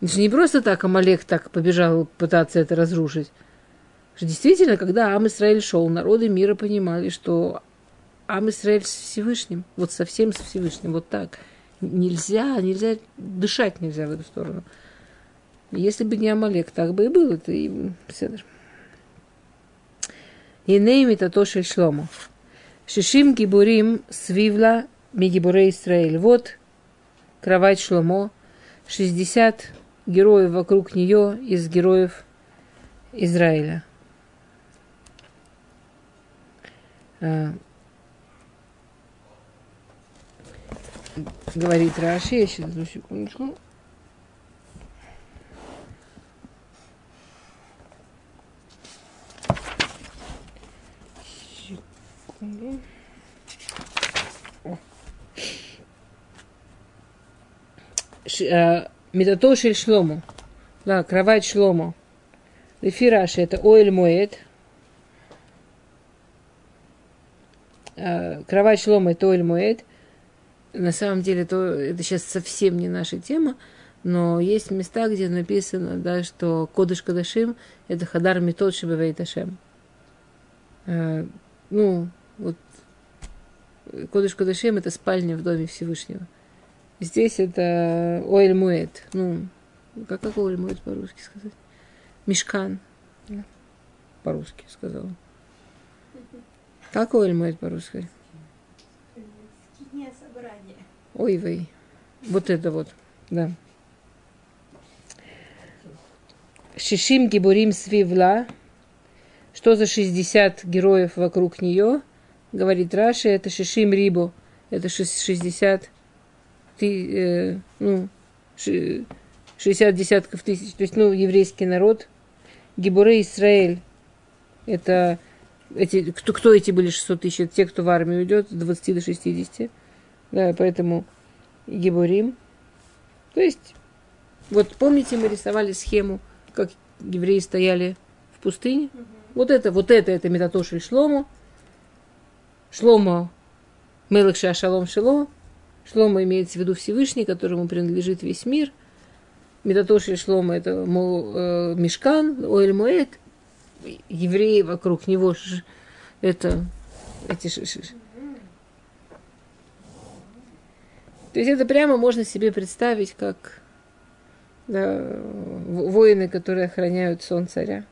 S1: Это же не просто так Амалек так побежал пытаться это разрушить. Что действительно, когда Ам Исраиль шел, народы мира понимали, что Ам Исраиль с Всевышним, вот совсем с Всевышним, вот так. Нельзя, нельзя, дышать нельзя в эту сторону. Если бы не Амалек, так бы и было. Это и Седр. Иней Митатошель Шломо. Шишим Гибурим Свивла Мигибуре Израиль. Вот кровать Шломо. 60 героев вокруг нее из героев Израиля. А, говорит Раши, я сейчас одну секундочку. Э, Медатошель Шлому. Да, кровать Шлому. Лефираши это Оэль Моэд. Э, кровать Шлома это Оэль Моэд. На самом деле то, это сейчас совсем не наша тема, но есть места, где написано, да, что Кодыш Кадашим это Хадар Метод Шибавейт Ашем. Э, ну, вот Кодыш Кадашим это спальня в доме Всевышнего. Здесь это Оэль Муэт. Ну, как, как Оэль Муэт по-русски сказать? Мешкан. Да. По-русски сказала. Как Оэль Муэт по-русски? Ой, вей. Вот это вот, да. Шишим Гибурим Свивла. Что за 60 героев вокруг нее? Говорит Раши, это Шишим Рибо. Это 60 ты, э, ну, 60 десятков тысяч, то есть, ну, еврейский народ. Гибуры Израиль, это эти, кто, кто эти были 600 тысяч? Это те, кто в армию идет, с 20 до 60. Да, поэтому Гибурим. То есть, вот помните, мы рисовали схему, как евреи стояли в пустыне. Вот это, вот это, это Метатошель Шлому. Шломо Мелых Шалом Шило. Шлома имеется в виду Всевышний, которому принадлежит весь мир. Метатошель Шлома это э, Мешкан, Оэль Моэт. Евреи вокруг него это эти То есть это прямо можно себе представить, как да, воины, которые охраняют сон царя.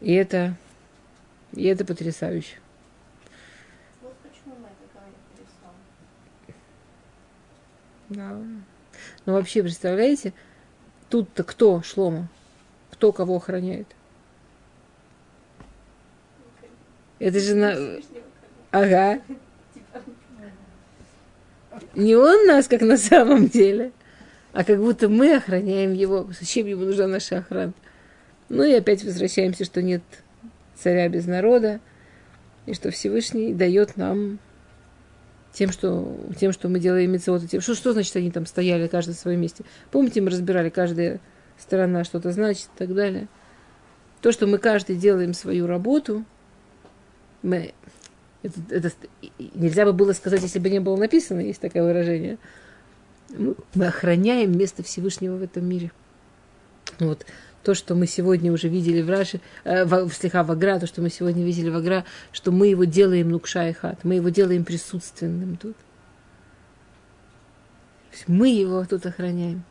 S1: И это, и это потрясающе.
S2: Вот почему мы это
S1: говорим Да. Ну вообще, представляете, тут-то кто Шлома? Кто кого охраняет? Это же на... Ага. Не он нас, как на самом деле, а как будто мы охраняем его. Зачем ему нужна наша охрана? Ну и опять возвращаемся, что нет царя без народа, и что Всевышний дает нам тем, что, тем, что мы делаем мецвод, тем, что, что значит они там стояли каждый в своем месте. Помните, мы разбирали, каждая сторона что-то значит и так далее. То, что мы каждый делаем свою работу, мы это, это нельзя бы было сказать, если бы не было написано, есть такое выражение. Мы охраняем место Всевышнего в этом мире. Вот то, что мы сегодня уже видели в Раше, э, в, слегка в Агра, то, что мы сегодня видели в Агра, что мы его делаем нукша и мы его делаем присутственным тут. мы его тут охраняем.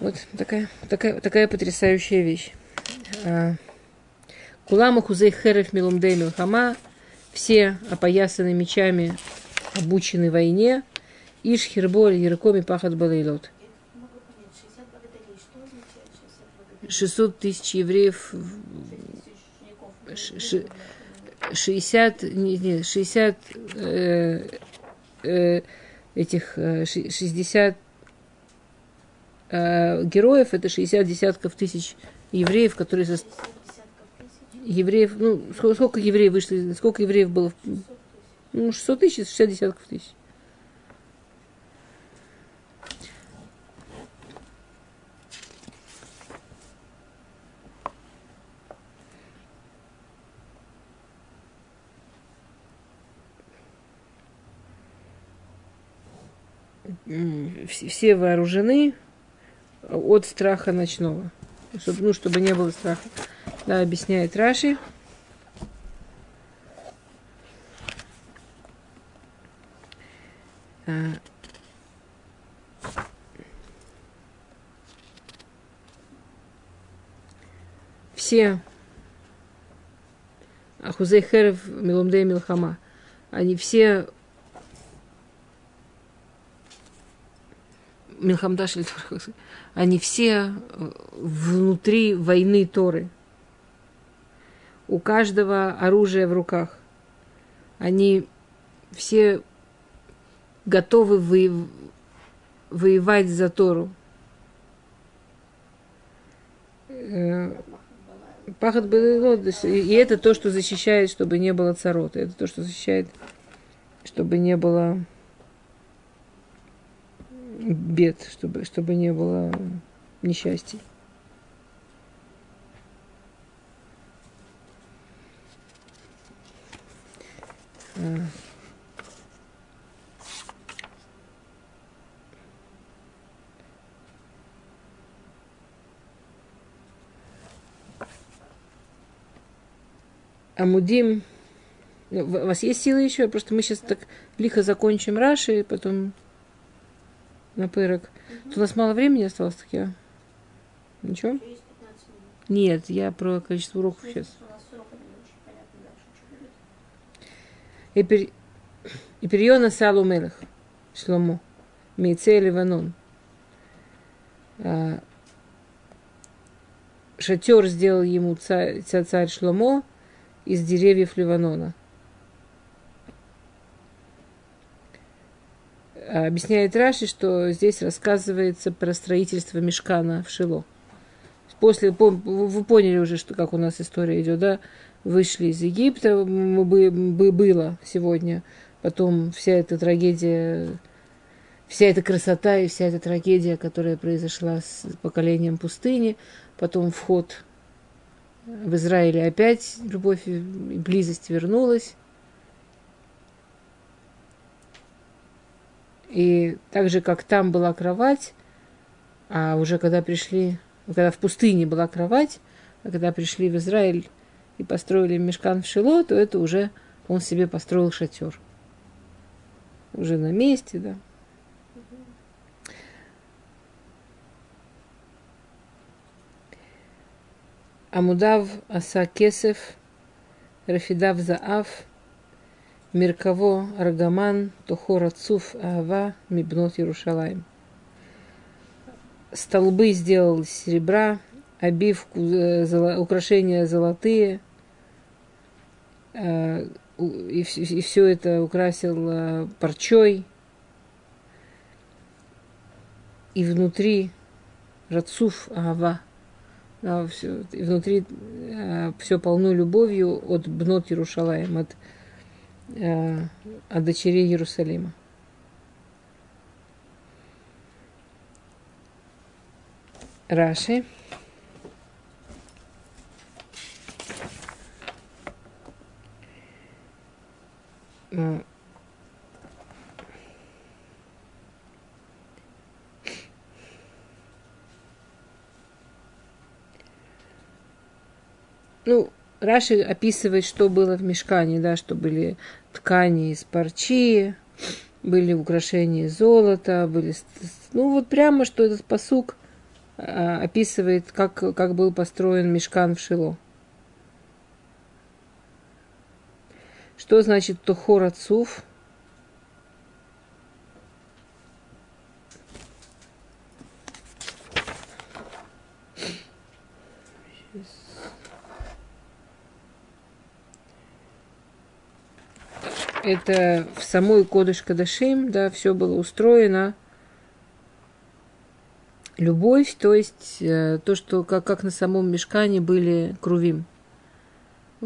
S1: Вот такая, такая, такая потрясающая вещь. А, Кулама хузей херев милумдей милхама, все опоясаны мечами, обучены войне, иш яркоми пахат балейлот. 600 тысяч евреев, 60, не, не, 60 э, э, этих 60 э, э, героев, это 60 десятков тысяч евреев, которые евреев, ну, сколько, евреев вышло, сколько евреев было? Ну, 600 тысяч, 60 десятков тысяч. Все вооружены от страха ночного. Чтобы, ну, чтобы не было страха. Да, объясняет Раши. А, все Ахузей Херев Милумдей Милхама, они все Милхамдаш они все внутри войны Торы у каждого оружие в руках. Они все готовы вы, воевать за Тору. Э, пахот был, и это то, что защищает, чтобы не было царота. Это то, что защищает, чтобы не было бед, чтобы, чтобы не было несчастий. Амудим. Ну, у вас есть силы еще? Просто мы сейчас так лихо закончим Раши, и потом на пырок. Угу. у нас мало времени осталось, так я... Ничего? Нет, я про количество уроков сейчас. Ипериона Салу Мелах, Шломо, Мейце Ливанон. А, шатер сделал ему царь, царь Шломо из деревьев Ливанона. Объясняет Раши, что здесь рассказывается про строительство мешкана в Шило. После, вы поняли уже, что как у нас история идет, да? вышли из Египта, бы, бы было сегодня. Потом вся эта трагедия вся эта красота и вся эта трагедия, которая произошла с поколением пустыни, потом вход в Израиле опять любовь и близость вернулась. И так же, как там была кровать, а уже когда пришли, когда в пустыне была кровать, а когда пришли в Израиль и построили мешкан в Шило, то это уже он себе построил шатер. Уже на месте, да. Амудав аса кесев, Рафидав заав, Миркаво аргаман, Тохор отцуф аава, Мибнот Ярушалаем. Столбы сделал из серебра, обивку, э, украшения золотые, э, и, все это украсил э, парчой. И внутри Рацуф Ава, да, все, и внутри э, все полно любовью от Бнот Ярушалаем, от, э, от дочерей Иерусалима. Раши. Ну, Раши описывает, что было в мешкане, да, что были ткани из парчи, были украшения из золота, были... Ну, вот прямо, что этот посук а, описывает, как, как был построен мешкан в Шило. Что значит Тохор отцов? Это в самой Кодыш Кадашим, да, все было устроено. Любовь, то есть э, то, что как, как на самом мешкане были крувим.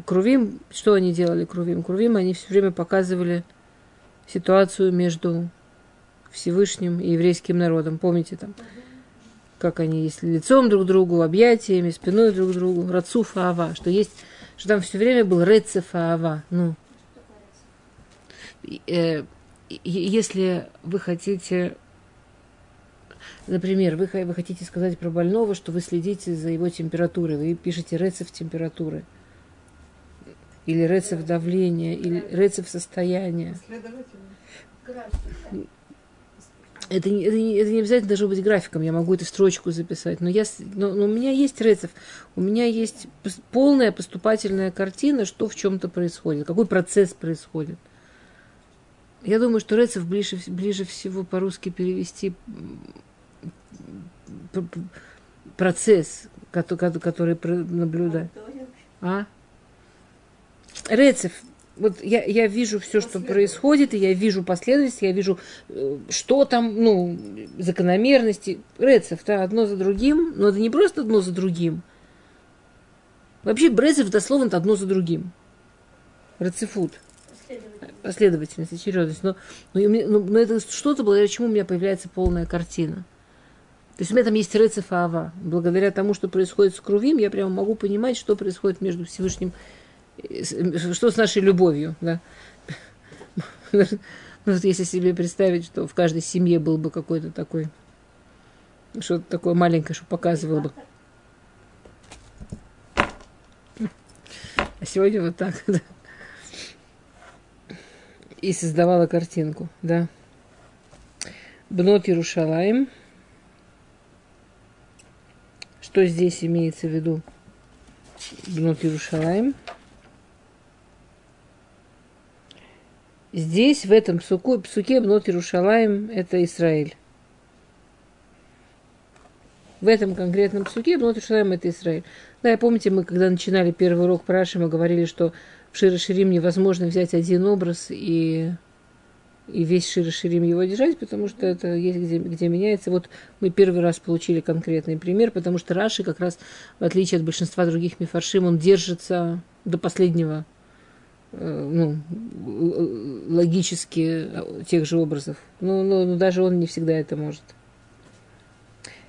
S1: Крувим, что они делали Крувим? Крувим, они все время показывали ситуацию между Всевышним и еврейским народом. Помните там, как они есть лицом друг к другу, объятиями, спиной друг к другу, рацуф ава, что есть, что там все время был рецеф ава. Ну, если вы хотите, например, вы, вы хотите сказать про больного, что вы следите за его температурой, вы пишете рецепт температуры – или рецепт давления, или рецепт состояния. Это не, это, не, это не обязательно должно быть графиком, я могу эту строчку записать, но, я, но, но у меня есть рецепт, у меня есть полная поступательная картина, что в чем-то происходит, какой процесс происходит. Я думаю, что рецепт ближе, ближе всего по-русски перевести процесс, который, который наблюдает. А? Рецев, вот я, я вижу все, что происходит, и я вижу последовательность, я вижу, э, что там, ну, закономерности. Рецев, да, одно за другим, но это не просто одно за другим. Вообще Брецев дословно одно за другим. Рецефут. Последовательность, очередность. Но, но, но, но это что-то, благодаря чему у меня появляется полная картина. То есть у меня там есть Рецеф Ава. Благодаря тому, что происходит с Крувим, я прямо могу понимать, что происходит между Всевышним что с нашей любовью, да? [LAUGHS] Ну, вот если себе представить, что в каждой семье был бы какой-то такой, что-то такое маленькое, что показывало бы. А сегодня вот так, [LAUGHS] да. И создавала картинку, да. Бнот Ярушалаем. Что здесь имеется в виду? Бнот Ярушалаем. Здесь, в этом псуку, псуке Бнот Иерушалаем, это Израиль. В этом конкретном псуке Бнот Иерушалаем это Израиль. Да, и помните, мы когда начинали первый урок про Раши, мы говорили, что в Шире Ширим невозможно взять один образ и, и весь Шире Ширим его держать, потому что это есть где, где меняется. Вот мы первый раз получили конкретный пример, потому что Раши как раз, в отличие от большинства других мифаршим, он держится до последнего э, ну, логически тех же образов. Ну, ну, ну, даже он не всегда это может.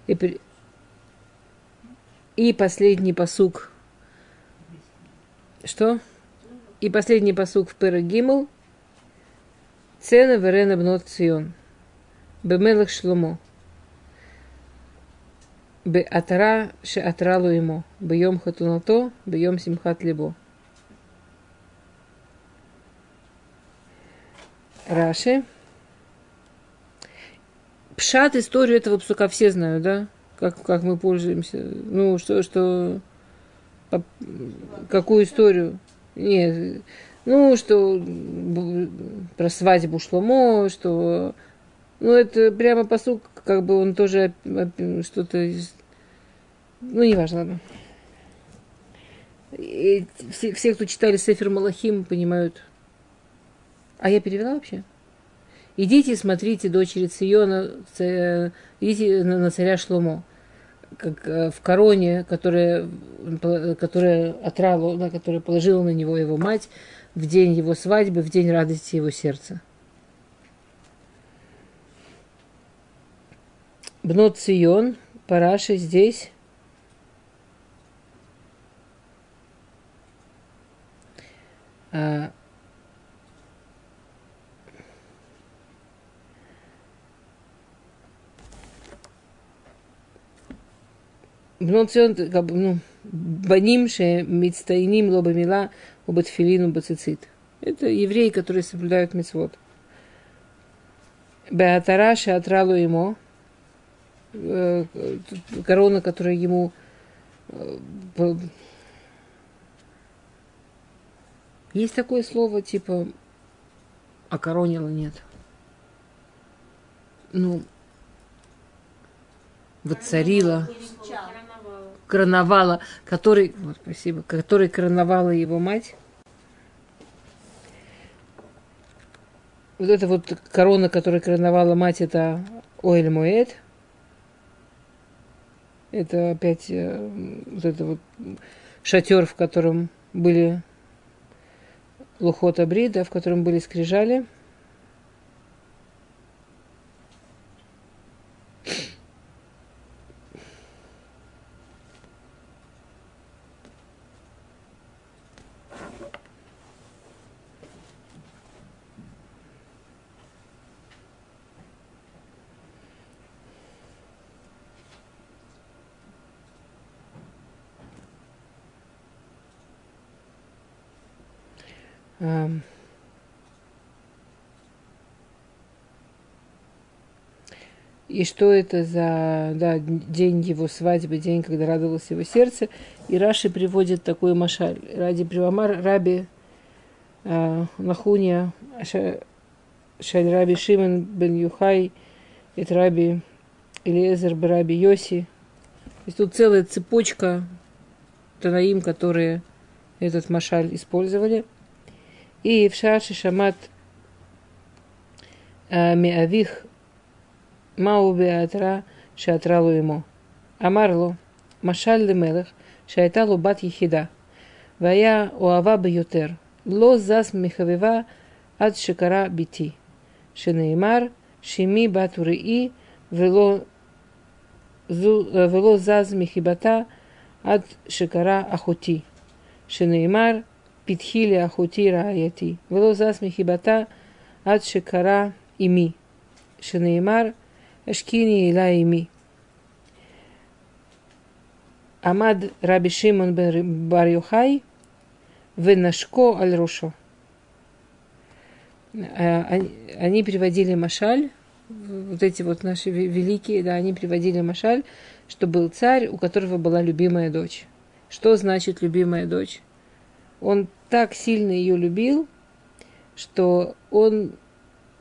S1: И, и последний посук. Что? И последний посук в Пера Гимл. Цена верена бнот цион. Бемелах шломо. ше шеатралу ему. Бьем хатунато, бьем симхат либо. Раши. Пшат историю этого псука все знают, да? Как, как мы пользуемся. Ну, что, что, какую историю? Нет. Ну, что про свадьбу Шломо, что... Ну, это прямо посук, как бы он тоже что-то ну, неважно, ладно. И все, все, кто читали Сефер Малахим, понимают. А я перевела вообще? Идите, смотрите дочери Циона, идите на царя Шломо, как э, в короне, которая, которая отрала, да, которая положила на него его мать в день его свадьбы, в день радости его сердца. Бнот Цион, Параши здесь А, בנות ציון, ну, баним ше мицтайним лоба мила убатфилину бацицит. Это евреи, которые соблюдают мицвод. Беатара атралу ему, э, корона, которая ему э, есть такое слово, типа, окоронила нет. Ну, воцарила, короновала, который, вот, спасибо, который короновала его мать. Вот эта вот корона, которая короновала мать, это Оэль Моэд. Это опять э, вот это вот шатер, в котором были Лухота Брида, в котором были скрижали. И что это за да, день его свадьбы, день, когда радовалось его сердце. И Раши приводит такой машаль. Ради Привамар Раби э, Нахуния Шаль Раби Шимон бен Юхай, это Раби Элиезер Раби Йоси. То есть тут целая цепочка Танаим, которые этот машаль использовали – и в Шаши Шамат э, Миавих Мау Беатра Шатралу ему. Амарло Машаль Лемелех Шайталу Бат Ехида. Вая Уава Бьютер. Ло Зас Михавива Ад Шикара Бити. Шинеймар Шими Батурии Вело э, Вело Заз Михибата Ад Шикара Ахути. Шинеймар питхили ахути рааяти. Вело засмехи бата ад шикара ими. Шенеймар шкини ила ими. Амад Раби Шимон бар Йохай Венашко аль Рушо. Они приводили Машаль, вот эти вот наши великие, да, они приводили Машаль, что был царь, у которого была любимая дочь. Что значит любимая дочь? Он так сильно ее любил, что он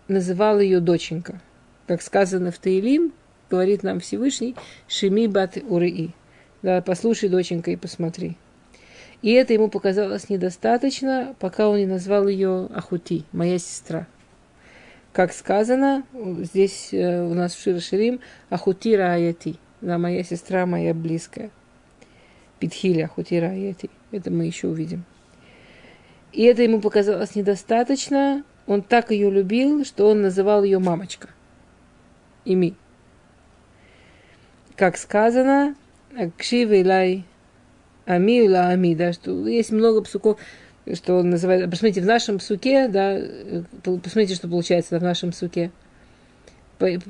S1: называл ее доченька. Как сказано в Таилим, говорит нам Всевышний, Шими бат урии. Да, послушай, доченька, и посмотри. И это ему показалось недостаточно, пока он не назвал ее Ахути, моя сестра. Как сказано, здесь э, у нас в Широширим, Ахути Рааяти, да, моя сестра, моя близкая. Питхиля Ахути Рааяти. Это мы еще увидим. И это ему показалось недостаточно. Он так ее любил, что он называл ее мамочка. Ими. Как сказано, Акшива Илай Ами да, что есть много псуков, что он называет, посмотрите, в нашем суке, да, посмотрите, что получается да, в нашем суке.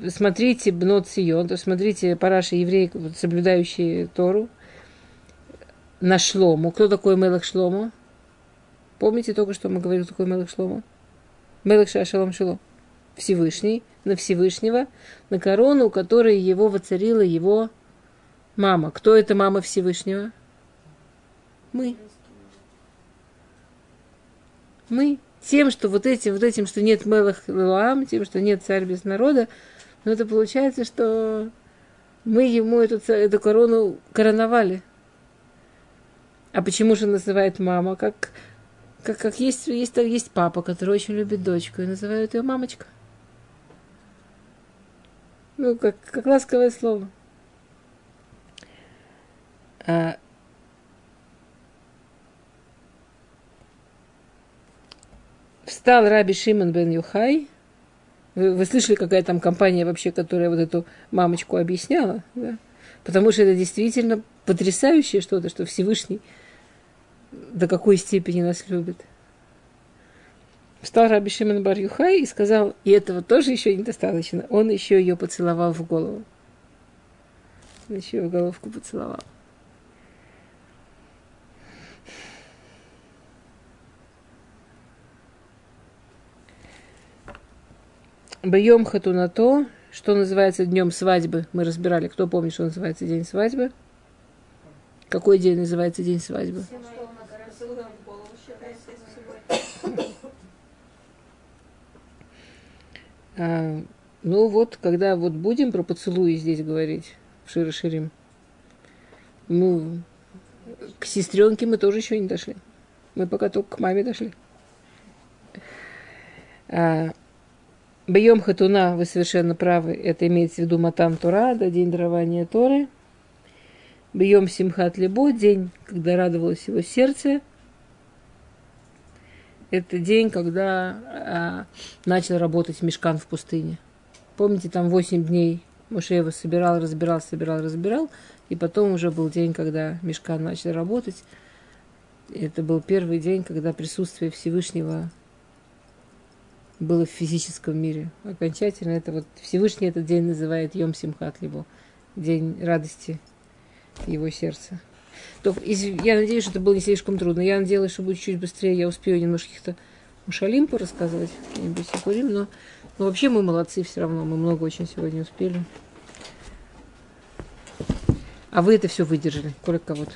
S1: Смотрите Бнот Сион, то смотрите параши евреи, соблюдающие Тору, на Шлому. Кто такой Мелах Шлому? Помните только что мы говорили, такой Мелах Шлому? Мелах Шашалом Шило. Всевышний, на Всевышнего, на корону, которой его воцарила его мама. Кто это мама Всевышнего? Мы. Мы. Тем, что вот этим, вот этим, что нет Мелах Луам, тем, что нет царь без народа, но это получается, что мы ему эту, эту корону короновали. А почему же называет мама? Как, как, как есть, есть, есть папа, который очень любит дочку, и называют ее мамочка. Ну, как, как ласковое слово. А, встал Раби Шимон бен Юхай. Вы, вы слышали, какая там компания вообще, которая вот эту мамочку объясняла? Да? Потому что это действительно потрясающее что-то, что Всевышний до какой степени нас любит. Встал Раби Шимон бар и сказал, и этого тоже еще недостаточно. Он еще ее поцеловал в голову. Он еще ее в головку поцеловал. Бьем хатунато, что называется днем свадьбы. Мы разбирали, кто помнит, что называется день свадьбы. Какой день называется день свадьбы? А, ну вот, когда вот будем про поцелуи здесь говорить в Широширим, ну, к сестренке мы тоже еще не дошли. Мы пока только к маме дошли. А, Бьем хатуна, вы совершенно правы, это имеется в виду Матан Тура, да, день дарования Торы. Бьем Симхат Либо, день, когда радовалось его сердце. Это день, когда а, начал работать мешкан в пустыне. Помните, там 8 дней Моше его собирал, разбирал, собирал, разбирал. И потом уже был день, когда мешкан начал работать. Это был первый день, когда присутствие Всевышнего было в физическом мире. Окончательно это вот Всевышний этот день называет Йом Симхат, либо день радости его сердца. Я надеюсь, что это было не слишком трудно. Я надеялась, что будет чуть быстрее, я успею немножко каких-то мушалим порассказывать, какие-нибудь сикурим, но, но вообще мы молодцы все равно, мы много очень сегодня успели. А вы это все выдержали, кое-кого-то.